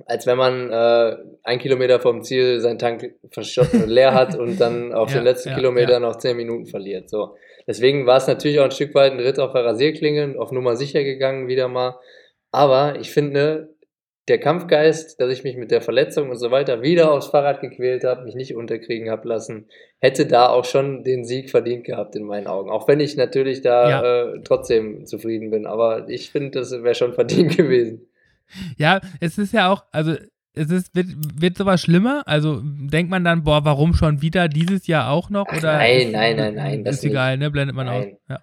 Als wenn man äh, ein Kilometer vom Ziel seinen Tank (laughs) leer hat und dann auf ja, den letzten ja, Kilometer ja. noch zehn Minuten verliert. So. Deswegen war es natürlich auch ein Stück weit ein Ritt auf der Rasierklinge, auf Nummer sicher gegangen wieder mal. Aber ich finde, der Kampfgeist, dass ich mich mit der Verletzung und so weiter wieder aufs Fahrrad gequält habe, mich nicht unterkriegen habe lassen, hätte da auch schon den Sieg verdient gehabt in meinen Augen. Auch wenn ich natürlich da äh, trotzdem zufrieden bin. Aber ich finde, das wäre schon verdient (laughs) gewesen. Ja, es ist ja auch, also es ist, wird, wird sowas schlimmer? Also denkt man dann, boah, warum schon wieder dieses Jahr auch noch? Oder nein, nein, nein, nein. Ist egal, ne? Blendet man nein. aus. Ja.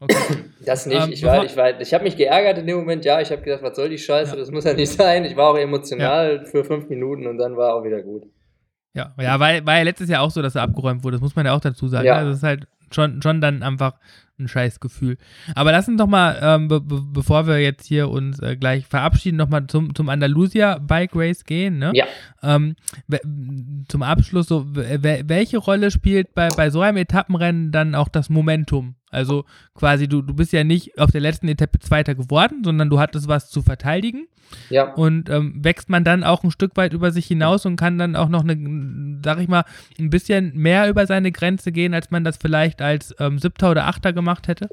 Okay. (clears throat) Das nicht. Ähm, ich war, ich war, ich habe mich geärgert in dem Moment. Ja, ich habe gedacht, was soll die Scheiße? Ja. Das muss ja nicht sein. Ich war auch emotional ja. für fünf Minuten und dann war auch wieder gut. Ja, ja, war, war ja letztes Jahr auch so, dass er abgeräumt wurde. Das muss man ja auch dazu sagen. Ja. Also das ist halt schon, schon dann einfach ein scheiß Gefühl. Aber lass uns doch mal, ähm, be bevor wir jetzt hier uns äh, gleich verabschieden, nochmal zum, zum Andalusia Bike Race gehen. Ne? Ja. Ähm, zum Abschluss, so, welche Rolle spielt bei, bei so einem Etappenrennen dann auch das Momentum? Also quasi, du, du bist ja nicht auf der letzten Etappe Zweiter geworden, sondern du hattest was zu verteidigen. Ja. Und ähm, wächst man dann auch ein Stück weit über sich hinaus und kann dann auch noch eine, sag ich mal, ein bisschen mehr über seine Grenze gehen, als man das vielleicht als ähm, Siebter oder Achter gemacht hätte?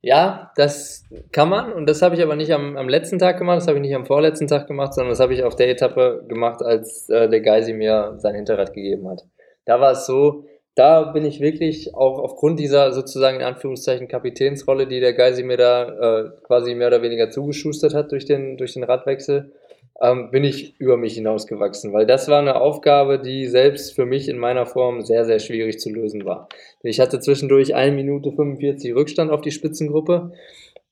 Ja, das kann man und das habe ich aber nicht am, am letzten Tag gemacht, das habe ich nicht am vorletzten Tag gemacht, sondern das habe ich auf der Etappe gemacht, als äh, der Geisi mir sein Hinterrad gegeben hat. Da war es so, da bin ich wirklich auch aufgrund dieser sozusagen in Anführungszeichen Kapitänsrolle, die der Geisi mir da äh, quasi mehr oder weniger zugeschustert hat durch den, durch den Radwechsel, ähm, bin ich über mich hinausgewachsen, weil das war eine Aufgabe, die selbst für mich in meiner Form sehr, sehr schwierig zu lösen war. Ich hatte zwischendurch 1 Minute 45 Rückstand auf die Spitzengruppe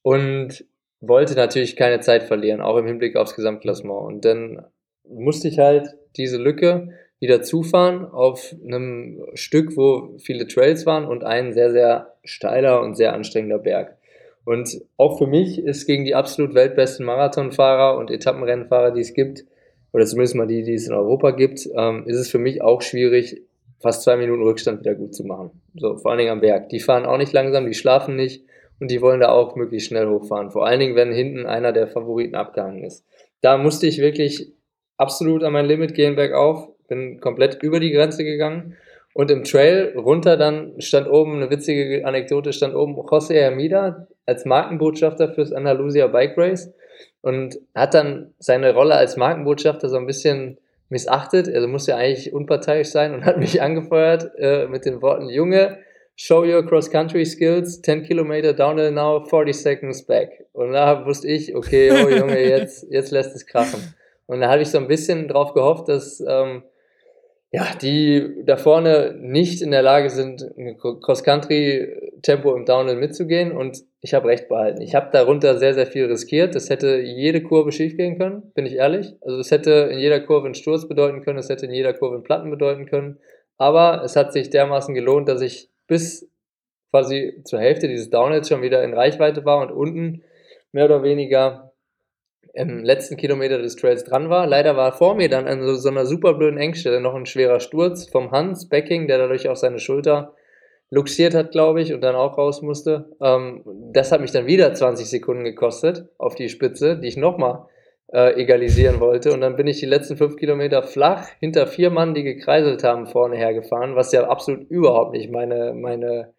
und wollte natürlich keine Zeit verlieren, auch im Hinblick aufs Gesamtklassement. Und dann musste ich halt diese Lücke wieder zufahren auf einem Stück, wo viele Trails waren und ein sehr, sehr steiler und sehr anstrengender Berg. Und auch für mich ist gegen die absolut weltbesten Marathonfahrer und Etappenrennfahrer, die es gibt, oder zumindest mal die, die es in Europa gibt, ähm, ist es für mich auch schwierig, fast zwei Minuten Rückstand wieder gut zu machen. So, vor allen Dingen am Berg. Die fahren auch nicht langsam, die schlafen nicht und die wollen da auch möglichst schnell hochfahren. Vor allen Dingen, wenn hinten einer der Favoriten abgehangen ist. Da musste ich wirklich absolut an mein Limit gehen bergauf bin komplett über die Grenze gegangen. Und im Trail runter dann stand oben, eine witzige Anekdote, stand oben José Hermida als Markenbotschafter fürs Andalusia Bike Race und hat dann seine Rolle als Markenbotschafter so ein bisschen missachtet. Also muss ja eigentlich unparteiisch sein und (laughs) hat mich angefeuert äh, mit den Worten, Junge, show your cross-country skills, 10 Kilometer downhill now, 40 seconds back. Und da wusste ich, okay, oh Junge, (laughs) jetzt, jetzt lässt es krachen. Und da habe ich so ein bisschen drauf gehofft, dass ähm, ja, die da vorne nicht in der Lage sind, Cross-Country-Tempo im Downhill mitzugehen und ich habe recht behalten. Ich habe darunter sehr, sehr viel riskiert. Das hätte jede Kurve schief gehen können, bin ich ehrlich. Also es hätte in jeder Kurve einen Sturz bedeuten können, es hätte in jeder Kurve einen Platten bedeuten können. Aber es hat sich dermaßen gelohnt, dass ich bis quasi zur Hälfte dieses Downhills schon wieder in Reichweite war und unten mehr oder weniger im letzten Kilometer des Trails dran war. Leider war vor mir dann an so, einer super blöden Engstelle noch ein schwerer Sturz vom Hans Becking, der dadurch auch seine Schulter luxiert hat, glaube ich, und dann auch raus musste. Ähm, das hat mich dann wieder 20 Sekunden gekostet auf die Spitze, die ich nochmal äh, egalisieren wollte. Und dann bin ich die letzten fünf Kilometer flach hinter vier Mann, die gekreiselt haben, vorne hergefahren, was ja absolut überhaupt nicht meine, meine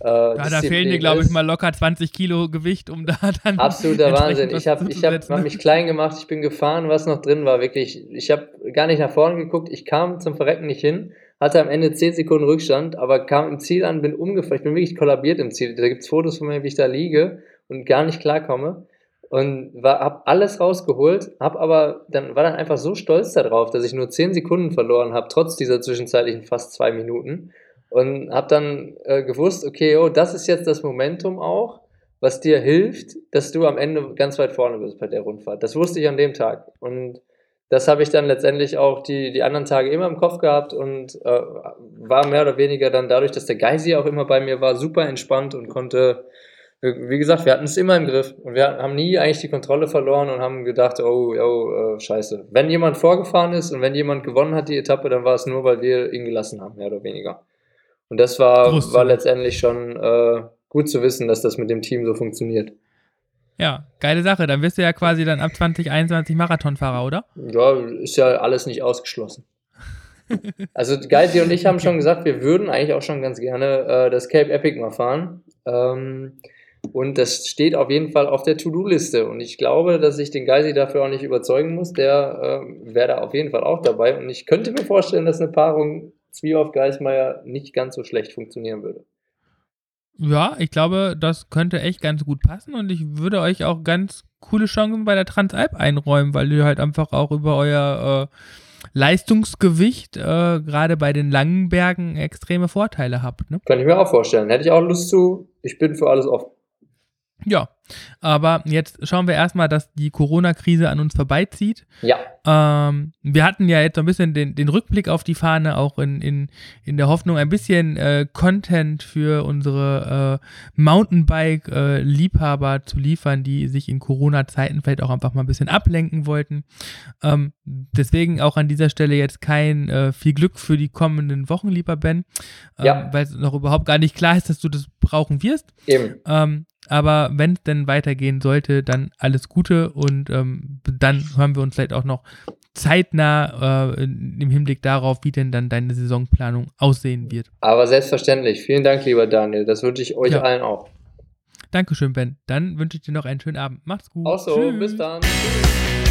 äh, ja, da fehlen dir, glaube ich, mal locker 20 Kilo Gewicht, um da dann. (laughs) Absoluter Wahnsinn. Ich habe ich hab, hab mich klein gemacht, ich bin gefahren, was noch drin war, wirklich. Ich habe gar nicht nach vorne geguckt, ich kam zum Verrecken nicht hin, hatte am Ende 10 Sekunden Rückstand, aber kam im Ziel an, bin umgefallen. Ich bin wirklich kollabiert im Ziel. Da gibt es Fotos von mir, wie ich da liege und gar nicht klarkomme. Und war, hab alles rausgeholt, hab aber dann war dann einfach so stolz darauf, dass ich nur 10 Sekunden verloren habe, trotz dieser zwischenzeitlichen fast zwei Minuten und habe dann äh, gewusst, okay, oh, das ist jetzt das Momentum auch, was dir hilft, dass du am Ende ganz weit vorne bist bei der Rundfahrt. Das wusste ich an dem Tag und das habe ich dann letztendlich auch die, die anderen Tage immer im Kopf gehabt und äh, war mehr oder weniger dann dadurch, dass der Geisi auch immer bei mir war, super entspannt und konnte, wie gesagt, wir hatten es immer im Griff und wir haben nie eigentlich die Kontrolle verloren und haben gedacht, oh, oh, äh, scheiße. Wenn jemand vorgefahren ist und wenn jemand gewonnen hat die Etappe, dann war es nur, weil wir ihn gelassen haben, mehr oder weniger. Und das war, war letztendlich schon äh, gut zu wissen, dass das mit dem Team so funktioniert. Ja, geile Sache. Dann wirst du ja quasi dann ab 2021 Marathonfahrer, oder? Ja, ist ja alles nicht ausgeschlossen. (laughs) also Geisi und ich haben schon gesagt, wir würden eigentlich auch schon ganz gerne äh, das Cape Epic mal fahren. Ähm, und das steht auf jeden Fall auf der To-Do-Liste. Und ich glaube, dass ich den Geisi dafür auch nicht überzeugen muss. Der äh, wäre da auf jeden Fall auch dabei. Und ich könnte mir vorstellen, dass eine Paarung Zwiehoff Geismeier nicht ganz so schlecht funktionieren würde. Ja, ich glaube, das könnte echt ganz gut passen und ich würde euch auch ganz coole Chancen bei der Transalp einräumen, weil ihr halt einfach auch über euer äh, Leistungsgewicht äh, gerade bei den langen Bergen extreme Vorteile habt. Ne? Kann ich mir auch vorstellen. Hätte ich auch Lust zu. Ich bin für alles offen. Ja, aber jetzt schauen wir erstmal, dass die Corona-Krise an uns vorbeizieht. Ja. Ähm, wir hatten ja jetzt so ein bisschen den, den Rückblick auf die Fahne, auch in, in, in der Hoffnung, ein bisschen äh, Content für unsere äh, Mountainbike-Liebhaber zu liefern, die sich in Corona-Zeiten vielleicht auch einfach mal ein bisschen ablenken wollten. Ähm, deswegen auch an dieser Stelle jetzt kein äh, viel Glück für die kommenden Wochen, lieber Ben, ähm, Ja. weil es noch überhaupt gar nicht klar ist, dass du das brauchen wirst. Eben. Ähm, aber wenn es denn weitergehen sollte, dann alles Gute und ähm, dann hören wir uns vielleicht auch noch zeitnah äh, im Hinblick darauf, wie denn dann deine Saisonplanung aussehen wird. Aber selbstverständlich. Vielen Dank, lieber Daniel. Das wünsche ich euch Ja. allen auch. Dankeschön, Ben. Dann wünsche ich dir noch einen schönen Abend. Macht's gut. Auch so. Tschüss. Bis dann. Tschüss.